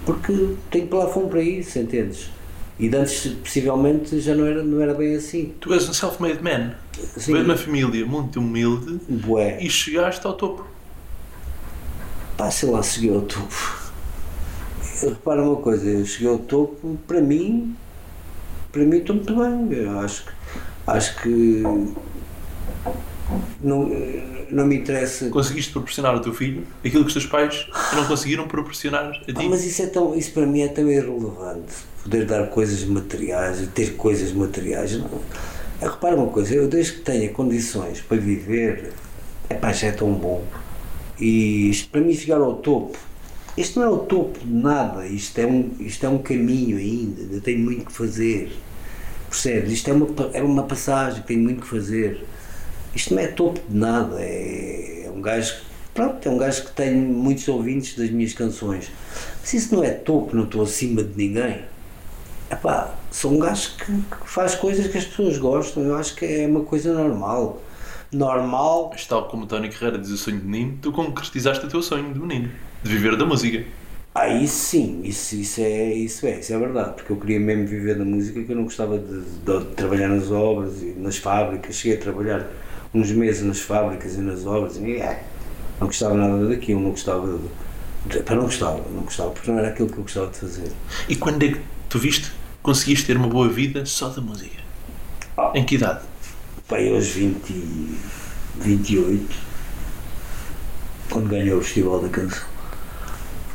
S4: porque tenho plafond para isso, entendes? E antes, possivelmente, já não era, não era bem assim.
S3: Tu és um self-made man. Sim. Veio de uma família muito humilde
S4: Bué.
S3: e chegaste ao topo.
S4: Pá, sei lá, cheguei ao topo. Repara uma coisa, eu cheguei ao topo, para mim, para mim estou muito bem. Eu acho que, acho que não, não me interessa.
S3: Conseguiste proporcionar ao teu filho aquilo que os teus pais não conseguiram proporcionar a ti.
S4: Ah, mas isso, é tão, isso para mim é tão irrelevante. Poder dar coisas materiais e ter coisas materiais. Não. É, repara uma coisa, eu desde que tenha condições para viver, é pá, já é tão bom. E para mim chegar ao topo, isto não é o topo de nada, isto é um, isto é um caminho ainda, eu tenho muito que fazer. Percebes? Isto é uma, é uma passagem, tenho muito que fazer. Isto não é topo de nada, é, é um gajo. Pronto, é um gajo que tem muitos ouvintes das minhas canções. Mas isso não é topo, não estou acima de ninguém. Epá, sou um gajo que, que faz coisas que as pessoas gostam, eu acho que é uma coisa normal. Normal.
S3: Mas tal como o Tony Carreira diz o sonho de menino, tu concretizaste o teu sonho de menino, de viver da música.
S4: Ah, isso sim, isso, isso, é, isso é, isso é verdade, porque eu queria mesmo viver da música, que eu não gostava de, de, de trabalhar nas obras e nas fábricas, cheguei a trabalhar uns meses nas fábricas e nas obras e é, não gostava nada daquilo, não gostava de, de, não gostava, não gostava, porque não era aquilo que eu gostava de fazer.
S3: E quando é que tu viste, conseguiste ter uma boa vida só da música?
S4: Ah.
S3: Em que idade?
S4: Pai, aos 20, 28, quando ganhei o Festival da Canção.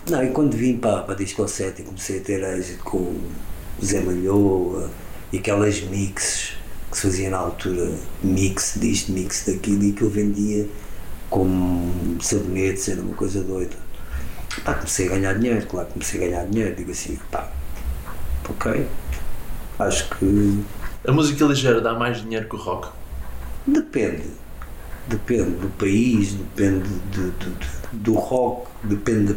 S4: Não, e quando vim para, para a Disco 7 e comecei a ter êxito com o Zé Malhoa e aquelas mixes que se fazia na altura, mix disto, mix daquilo, e que eu vendia como sabonetes, era uma coisa doida. Pá, comecei a ganhar dinheiro, claro, comecei a ganhar dinheiro, digo assim, pá, ok, acho que
S3: A música ligeira dá mais dinheiro que o rock?
S4: Depende. Depende do país, depende de, de- de- do rock, depende.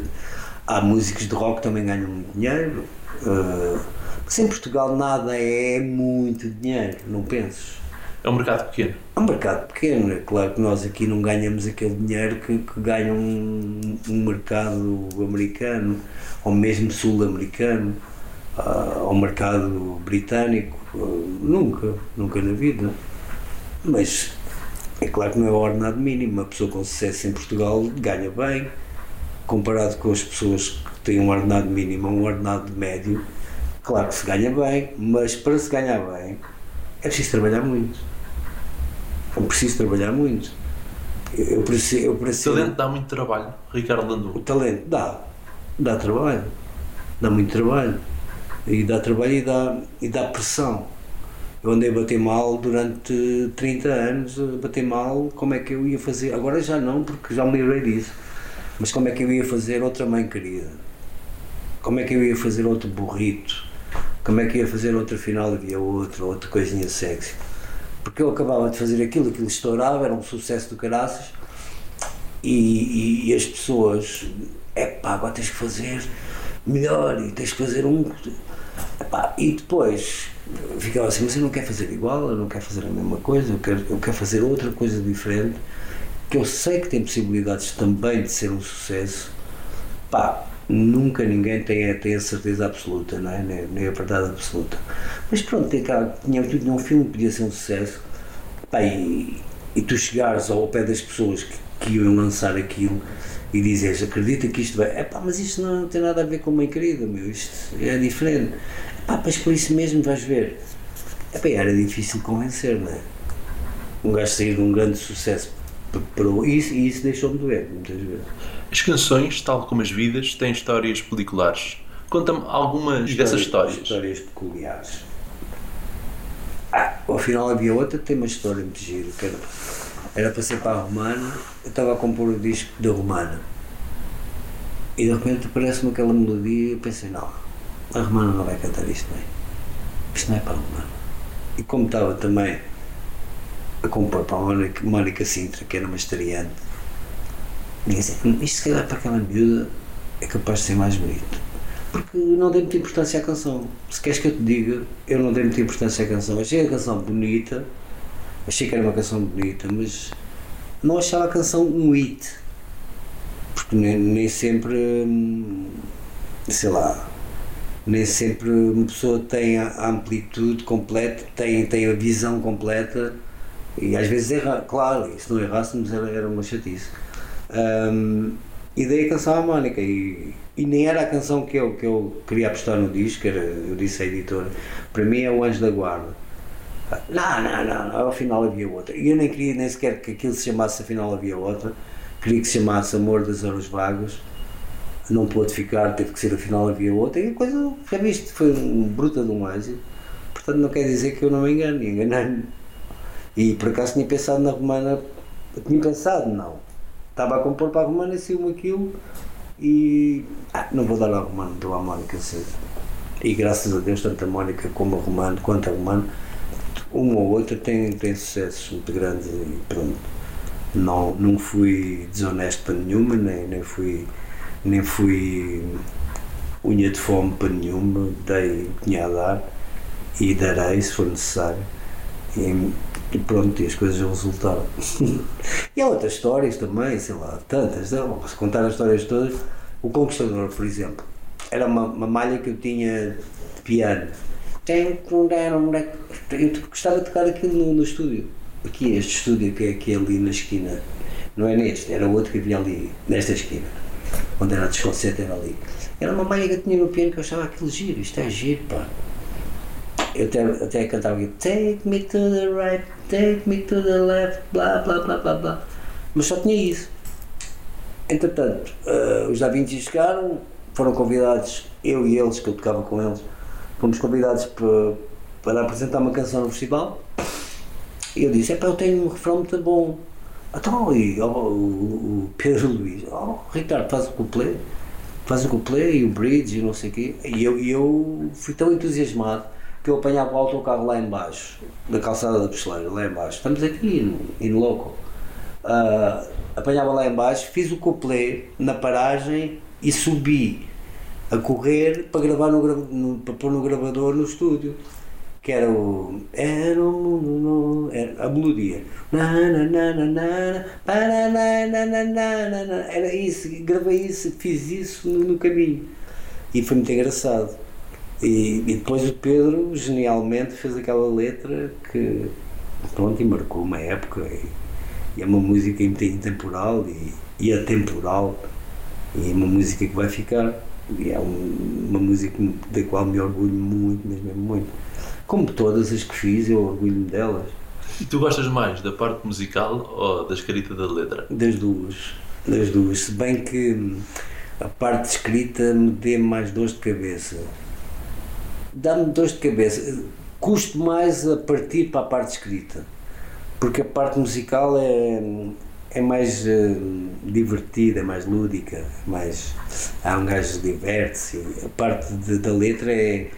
S4: Há músicos de rock que também ganham muito dinheiro. ah, mas em Portugal nada é muito dinheiro, não penses?
S3: É um mercado pequeno.
S4: É um mercado pequeno, é claro que nós aqui não ganhamos aquele dinheiro que, que ganha um, um mercado americano ou mesmo sul-americano ah, ou mercado britânico. ah, nunca, nunca na vida. Mas é claro que não é o ordenado mínimo. Uma pessoa com sucesso em Portugal ganha bem, comparado com as pessoas que têm um ordenado mínimo ou um ordenado médio. Claro que se ganha bem, mas para se ganhar bem é preciso trabalhar muito. É preciso trabalhar muito. Eu, ser- eu para
S3: O talento dá muito trabalho, Ricardo
S4: o
S3: Landu.
S4: talento dá, dá trabalho, dá muito trabalho. E dá trabalho e dá, e dá pressão. Eu andei a bater mal durante 30 anos, bater mal, como é que eu ia fazer? Agora já não, porque já me livrei disso. Mas como é que eu ia fazer outra mãe querida? Como é que eu ia fazer outro burrito? Como é que ia fazer outra final havia outra, outra coisinha sexy? Porque eu acabava de fazer aquilo, aquilo estourava, era um sucesso do caraças e, e- e as pessoas, é pá, agora tens que fazer melhor e tens que fazer um. Epá, e depois ficava assim, mas eu não quero fazer igual, eu não quero fazer a mesma coisa, eu quero, eu quero fazer outra coisa diferente, que eu sei que tem possibilidades também de ser um sucesso. Pá, nunca ninguém tem, tem a certeza absoluta, não é? nem, nem a verdade absoluta. Mas pronto, tem cá, tinha tudo num filme que podia ser um sucesso. Pá, e, e tu chegares ao pé das pessoas que, que iam lançar aquilo e dizes, acredita que isto vai. É pá, mas isto não tem nada a ver com mãe querida, meu, isto é diferente. Pá, mas por isso mesmo vais ver. É pá, era difícil convencer, não é? Um gajo sair de um grande sucesso p- para o. E isso, isso deixou-me doer, muitas vezes.
S3: As canções, tal como as vidas, têm histórias peculiares. Conta-me algumas dessas histórias.
S4: Histórias peculiares. Ah, ao final havia outra que tem uma história muito gira, que era, era para ser para a Romana, eu estava a compor o disco da Romana. E de repente aparece-me aquela melodia e eu pensei, não, a Romana não vai cantar isto bem. Isto não é para a Romana. E como estava também a compor para a Mónica, Mónica Sintra, que era uma disse assim, isto se calhar para aquela miúda é capaz de ser mais bonito porque não dei muita importância à canção. Se queres que eu te diga, eu não dei muita importância à canção. Achei a canção bonita, achei que era uma canção bonita, mas não achava a canção um hit. Porque nem, nem sempre, hum, sei lá, nem sempre uma pessoa tem a amplitude completa, tem, tem a visão completa e às vezes erra. Claro, e se não errássemos era, era uma chatice. Hum, e dei a canção à Mónica e, e nem era a canção que eu, que eu queria apostar no disco, era, eu disse à editora, para mim é o Anjo da Guarda. Não, não, não, não, afinal havia outra. E eu nem queria nem sequer que aquilo se chamasse Afinal havia outra, queria que se chamasse Amor das Horas Vagas. Não pôde ficar, teve que ser Afinal havia outra. E a coisa, já viste, foi um bruta de um êxito. Portanto, não quer dizer que eu não me engane, enganei-me. E por acaso tinha pensado na Romana, tinha pensado, não. Estava a compor para a Romana saiu-me aquilo e. Ah, não vou dar a Romana, dou à Mónica cedo. E graças a Deus, tanto a Mónica como a Romana, quanto a Romana, uma ou outra tem, tem sucessos muito grandes e pronto. Não, não fui desonesto para nenhuma, nem, nem fui nem fui unha de fome para nenhuma, dei o que tinha a dar e darei se for necessário. E, e pronto, e as coisas resultaram. (laughs) e há outras histórias também, sei lá, tantas. Não, se contar as histórias todas, o Conquistador, por exemplo, era uma, uma malha que eu tinha de piano. Eu gostava de tocar aquilo no, no estúdio. Aqui, este estúdio que é aqui ali na esquina. Não é neste, era outro que havia ali, nesta esquina. Onde era a desconcerte, era ali. Era uma malha que eu tinha no piano que eu achava aquilo giro. Isto é giro, pá. Eu até, até cantava Take me to the right, take me to the left, blá blá blá blá blá. Mas só tinha isso. Entretanto, uh, os Da chegaram, foram convidados, eu e eles, que eu tocava com eles, fomos convidados para, para apresentar uma canção no festival. E eu disse: é pá, eu tenho um refrão muito bom. Então, e, o, o, Pedro Luís, oh, Ricardo, faz o couplet, faz o couplet e o bridge e não sei o quê. E eu, e eu fui tão entusiasmado eu apanhava o autocarro lá embaixo, da calçada da Pesteleira, lá embaixo. Estamos aqui, in loco. Uh, apanhava lá embaixo, fiz o couplet na paragem e subi a correr para gravar no, no, para pôr no gravador no estúdio que era o era o era a melodia era isso gravei isso fiz isso no, no caminho e foi muito engraçado e, e, depois o Pedro genialmente fez aquela letra que pronto e marcou uma época e, e é uma música intemporal e, e atemporal e é uma música que vai ficar e é um, uma música da qual me orgulho muito, mesmo muito. Como todas as que fiz, eu orgulho-me delas.
S3: E tu gostas mais da parte musical ou da escrita da letra?
S4: Das duas. Das duas. Se bem que a parte escrita me dê mais dores de cabeça. Dá-me dores de cabeça. Custo mais a partir para a parte escrita. Porque a parte musical é é mais uh, divertida, é mais lúdica, é mais, há um gajo diverte-se. A parte de, da letra é,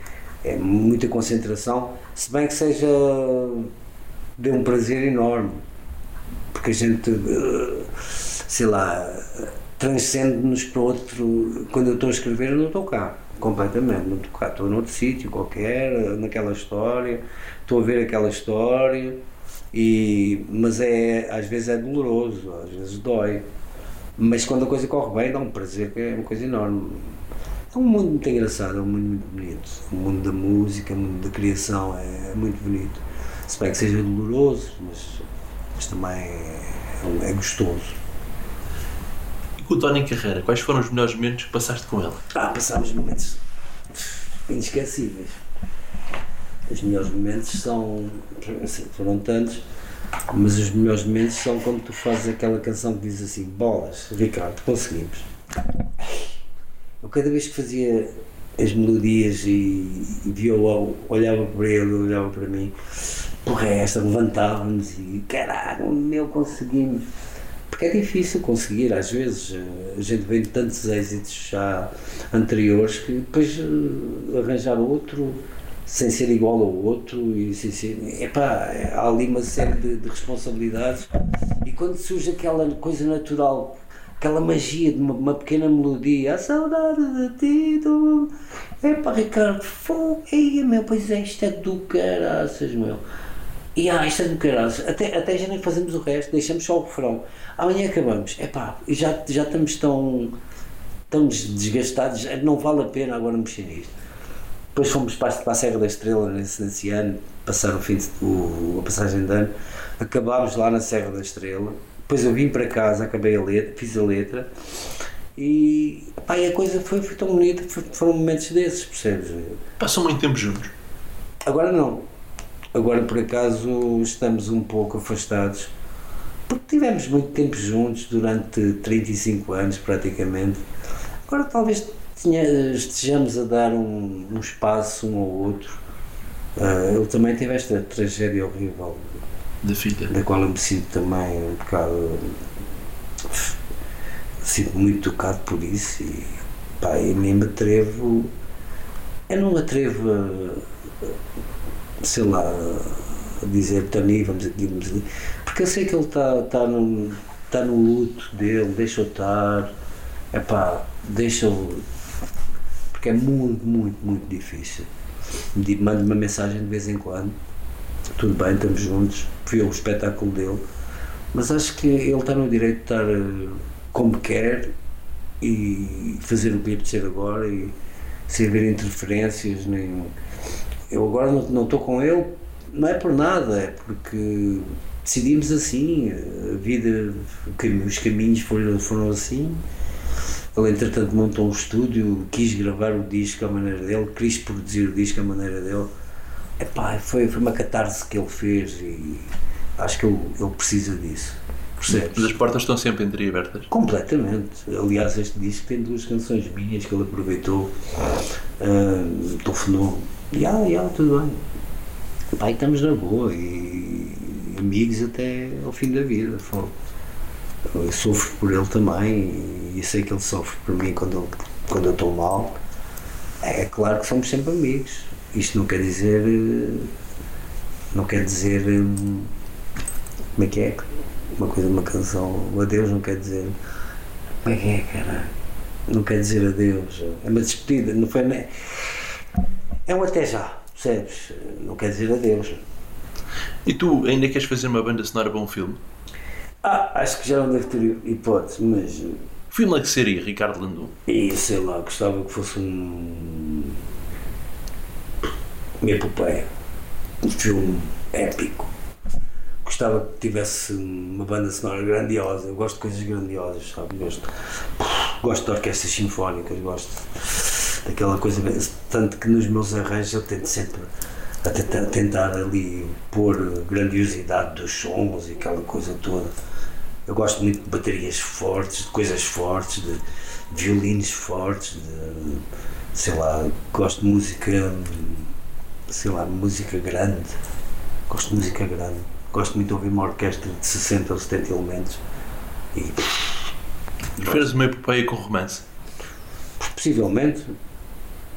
S4: é muita concentração, se bem que seja de um prazer enorme, porque a gente, uh, sei lá, transcende-nos para outro. Quando eu estou a escrever, eu não estou cá, completamente, não estou noutro sítio qualquer, naquela história, estou a ver aquela história e, mas é, às vezes é doloroso, às vezes dói. Mas quando a coisa corre bem, dá um prazer, que é uma coisa enorme. É um mundo muito engraçado, é um mundo muito bonito. O mundo da música, o mundo da criação é, é muito bonito. Se bem que seja doloroso, mas, mas também é, é gostoso.
S3: Com o Tony Carreira, quais foram os melhores momentos que passaste com ele?
S4: Ah, passámos momentos inesquecíveis os melhores momentos são. Assim, foram tantos, mas os melhores momentos são quando tu fazes aquela canção que diz assim: Bolas, Ricardo, conseguimos. Eu cada vez que fazia as melodias e, e via, olhava para ele, olhava para mim, porra, é esta, levantávamos e caralho, meu, conseguimos. Porque é difícil conseguir, às vezes, eh, a gente vem de tantos êxitos já anteriores que depois eh, arranjar outro sem ser igual ao outro e sem ser. Epá, há ali uma série de, de responsabilidades e quando surge aquela coisa natural, aquela magia de uma, uma pequena melodia, a saudade de ti, tu... epá, Ricardo, fogo, meu, pois é, isto é do caraças, meu. E ah, isto é do caraças, até, até já nem fazemos o resto, deixamos só o refrão. Amanhã acabamos, epá, já, já estamos tão, tão desgastados, não vale a pena agora mexer nisto. Depois fomos para, a Serra da Estrela nesse, nesse ano, passar o fim de, o, a passagem de ano. Acabámos lá na Serra da Estrela. Depois eu vim para casa, acabei a letra, fiz a letra E, pá, e a coisa foi, foi tão bonita, foi- foram momentos desses, percebes?
S3: Passam muito tempo juntos.
S4: Agora não. Agora por acaso estamos um pouco afastados. Porque tivemos muito tempo juntos durante 35 anos praticamente. Agora talvez tinha- estejamos a dar um, um espaço um ao outro. Ele também teve esta tragédia horrível,
S3: Da filha.
S4: da qual eu me sinto também um bocado. sinto muito tocado por isso e pá, eu nem me atrevo. Eu não me atrevo a. sei lá. dizer Tony, vamos aqui, vamos ali. Porque eu sei que ele está tá no, tá no luto dele, deixa-o estar. É pá, deixa-o. Porque é muito, muito, muito difícil. Di- Mando uma mensagem de vez em quando tudo bem, estamos juntos, fui ao espetáculo dele, mas acho que ele está no direito de estar eh, como quer e fazer o que lhe apetecer agora e sem haver interferências, nem. Eu agora não estou com ele, não é por nada, é porque decidimos assim, a vida, os caminhos foram, foram assim. Ele, entretanto, montou um estúdio, quis gravar o disco à maneira dele, quis produzir o disco à maneira dele. Epá, foi, foi uma catarse que ele fez e acho que ele, ele precisa disso.
S3: Mas as
S4: Percebes?
S3: portas estão sempre entreabertas.
S4: Completamente. Aliás, este disco tem duas canções minhas que ele aproveitou, ah, telefonou. E ah, yeah, tudo bem. Pai, estamos na boa e amigos até ao fim da vida. Eu sofro por ele também e sei que ele sofre por mim quando eu, quando eu estou mal. É claro que somos sempre amigos. Isto não quer dizer. eh, Não quer dizer. hum, Como é que é? Uma coisa, uma canção. O adeus não quer dizer. Como é que é, cara? Não quer dizer adeus. É uma despedida. Não foi nem. É um até já, percebes? Não quer dizer adeus.
S3: E tu ainda queres fazer uma banda sonora para um filme?
S4: Ah, acho que já não deve ter hipótese, mas.
S3: Que filme é que seria, Ricardo Landum?
S4: E sei lá, gostava que fosse um. Uma epopeia. Um filme épico. Gostava que tivesse uma banda sonora grandiosa. Eu gosto de coisas grandiosas, sabe? Gosto, gosto de orquestras sinfónicas, gosto daquela coisa. Tanto que nos meus arranjos eu tento sempre a tentar, tentar ali pôr grandiosidade dos sons e aquela coisa toda. Eu gosto muito de baterias fortes, de coisas fortes, de violinos fortes, de, sei lá, gosto de música, sei lá, música grande. Gosto de música grande. Gosto muito de ouvir uma orquestra de 60 ou 70 elementos. E
S3: Preferes uma epopeia com romance?
S4: possivelmente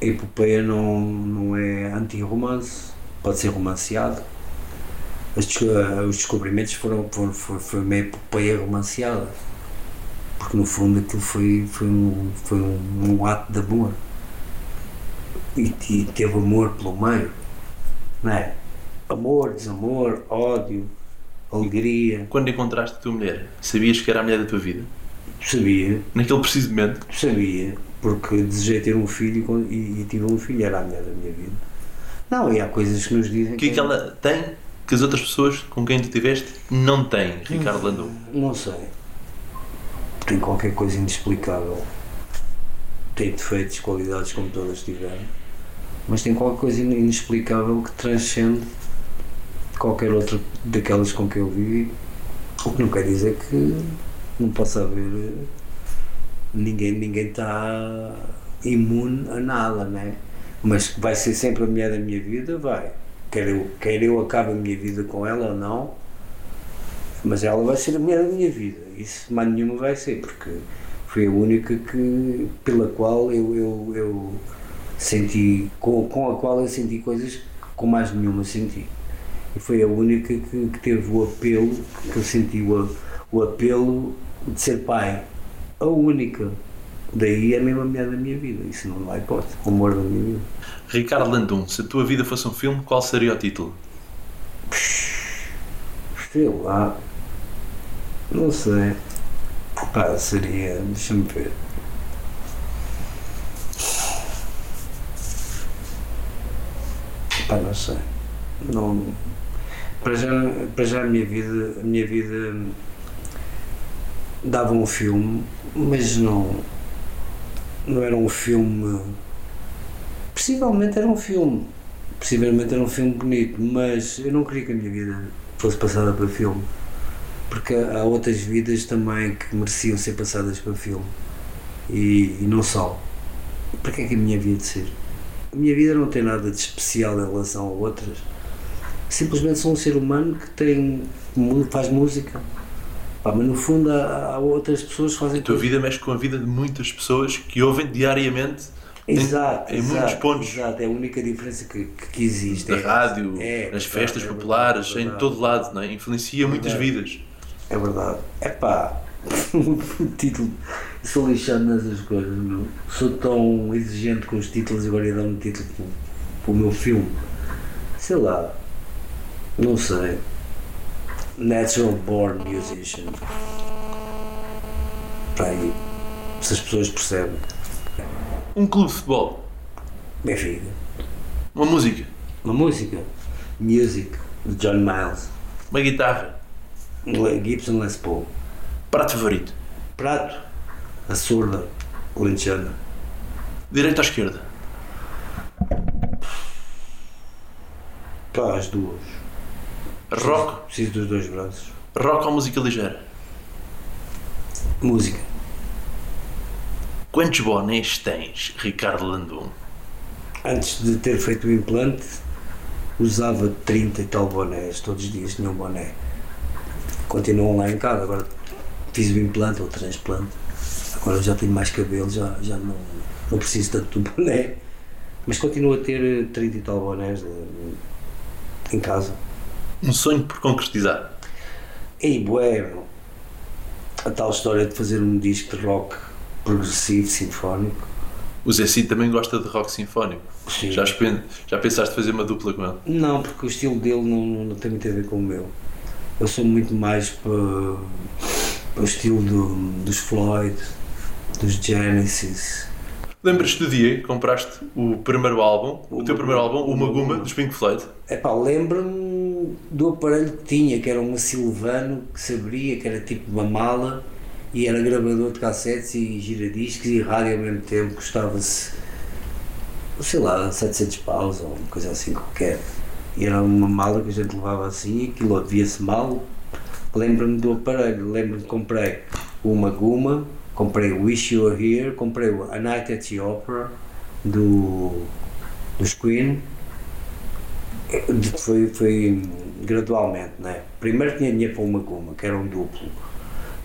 S4: a epopeia não, não é anti-romance, pode ser romanceado. Ah, os descobrimentos foram, foram, foi, foi uma epopeia romanceada. Porque no fundo aquilo foi, foi, um, foi um, um ato de amor. E, e teve amor pelo meio. Não é? Amor, desamor, ódio, alegria.
S3: Quando encontraste a tua mulher, sabias que era a mulher da tua vida?
S4: Sabia,
S3: Naquele preciso momento?
S4: Sabia, porque desejei ter um filho e e, tive um filho, era a mulher da minha vida. Não, e há coisas que nos dizem
S3: O que é que ela tem que as outras pessoas com quem tu tiveste não têm, Ricardo Landum?
S4: Não sei. Tem qualquer coisa inexplicável. Tem defeitos, qualidades como todas tiveram. Mas tem qualquer coisa in- inexplicável que transcende qualquer outra daquelas com que eu vivi. O que não quer dizer que não possa haver. Ninguém ninguém está imune a nada, né? Mas vai ser sempre a mulher da minha vida, vai. Quer eu, quer eu acabe a minha vida com ela ou não, mas ela vai ser a mulher da minha vida. Isso mais nenhuma vai ser, porque foi a única que, pela qual eu, eu, eu senti, com, com a qual eu senti coisas que com mais nenhuma senti. E foi a única que, que teve o apelo, que eu senti o, o apelo de ser pai. A única. Daí é mesmo a mulher da minha vida. Isso não há hipótese. O amor da minha vida.
S3: Ricardo Landum, se a tua vida fosse um filme, qual seria o título?
S4: Sei lá. Não sei. Pá, seria. Deixa-me ver. Pá, não sei. Não. Para já, para já a minha vida. A minha vida dava um filme, mas não. não era um filme. Possivelmente era um filme. Possivelmente era um filme bonito, mas eu não queria que a minha vida fosse passada para filme. Porque há outras vidas também que mereciam ser passadas para filme. E, e não só. Para que é que a minha vida de ser? A minha vida não tem nada de especial em relação a outras. Simplesmente sou um ser humano que tem, faz música. Pá, mas no fundo há, há outras pessoas que fazem.
S3: A tua vida mexe com a vida de muitas pessoas que ouvem diariamente
S4: Exato,
S3: em, em
S4: exato,
S3: muitos pontos.
S4: Exato, é a única diferença que, que, existe.
S3: Na
S4: é,
S3: rádio,
S4: é,
S3: nas
S4: é
S3: festas
S4: verdade,
S3: populares,
S4: é
S3: em
S4: verdade.
S3: todo lado, não é? influencia muitas vidas.
S4: É verdade. É pá, o título. Sou lixado nessas coisas, meu. Sou tão exigente com os títulos e agora ia dar um título para o meu filme. Sei lá. Não sei. Natural Born Musician. Pá, aí. Se as pessoas percebem.
S3: Um clube de futebol,
S4: Benfica.
S3: uma música,
S4: Uma música. Music. De John Miles.
S3: uma guitarra,
S4: Le- Gibson Les Paul.
S3: prato favorito,
S4: Prato. A surda. Lentejana.
S3: direita ou esquerda,
S4: Pá, as duas.
S3: Rock,
S4: Preciso dos dois braços.
S3: rock ou música ligeira.
S4: Música.
S3: Quantos bonés tens, Ricardo Landon?
S4: Antes de ter feito o implante, usava 30 e tal bonés. Todos os dias tinha um boné. Continuam lá em casa. Agora fiz o implante ou o transplante. Agora já tenho mais cabelo, já, já não, não preciso tanto do boné. Mas continuo a ter eh, 30 e tal bonés eh, em casa.
S3: Um sonho por concretizar.
S4: E bueno, a tal história de fazer um disco de rock progressivo, sinfónico.
S3: O Zé Cid também gosta de rock sinfónico.
S4: Sim.
S3: Já, já pensaste fazer uma dupla com ele?
S4: Não, porque o estilo dele não, não tem muito a ver com o meu. Eu sou muito mais para, para o estilo do- dos Floyd, dos Genesis.
S3: Lembras-te do dia que compraste o primeiro álbum, o,
S4: O
S3: teu primeiro álbum, o Maguma, dos Pink Floyd?
S4: Epá, lembro-me do aparelho que tinha, que era uma Silvano que se abria, que era tipo uma mala e era gravador de cassetes e giradiscos e rádio ao mesmo tempo, custava-se, sei lá, 700 paus ou uma coisa assim qualquer. E era uma mala que a gente levava assim e aquilo via-se mal. Lembro-me do aparelho, lembro-me que comprei uma Guma, comprei o Wish You Were Here, comprei A Night at the Opera do, dos Queen. Foi, foi gradualmente, né? Primeiro tinha dinheiro para uma Guma, que era um duplo.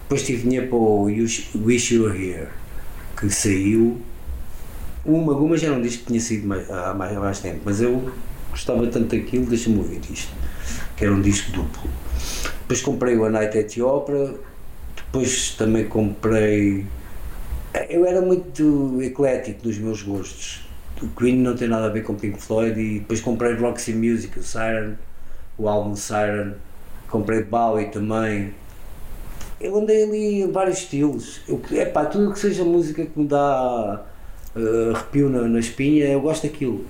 S4: Depois tive dinheiro para o Wish You Were Here, que saiu. Uma Guma já um disco que tinha saído mais, há, mais, há mais tempo, mas eu gostava tanto daquilo, deixa-me ouvir isto, que era um disco duplo. Depois comprei o A Night at the Opera, depois também comprei. Eu era muito eclético nos meus gostos. O Queen não tem nada a ver com Pink Floyd e depois comprei Roxy Music, o Siren, o álbum Siren, comprei Bowie também. Eu andei ali em vários estilos. Eu, epá, tudo que seja música que me dá eh, arrepio na, na espinha, eu gosto daquilo.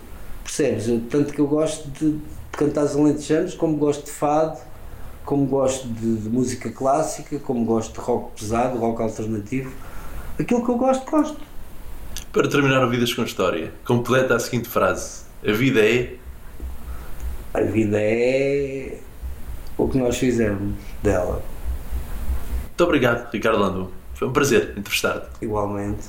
S4: Percebes? Tanto que eu gosto de, cantar os como gosto de fado, como gosto de, de música clássica, como gosto de rock pesado, rock alternativo. Aquilo que eu gosto, gosto.
S3: Para terminar o Vidas com História, completa a seguinte frase: A vida é.
S4: A vida é o que nós fizemos dela,
S3: Muito obrigado, Ricardo Landon. Foi um prazer entrevistar-te.
S4: igualmente.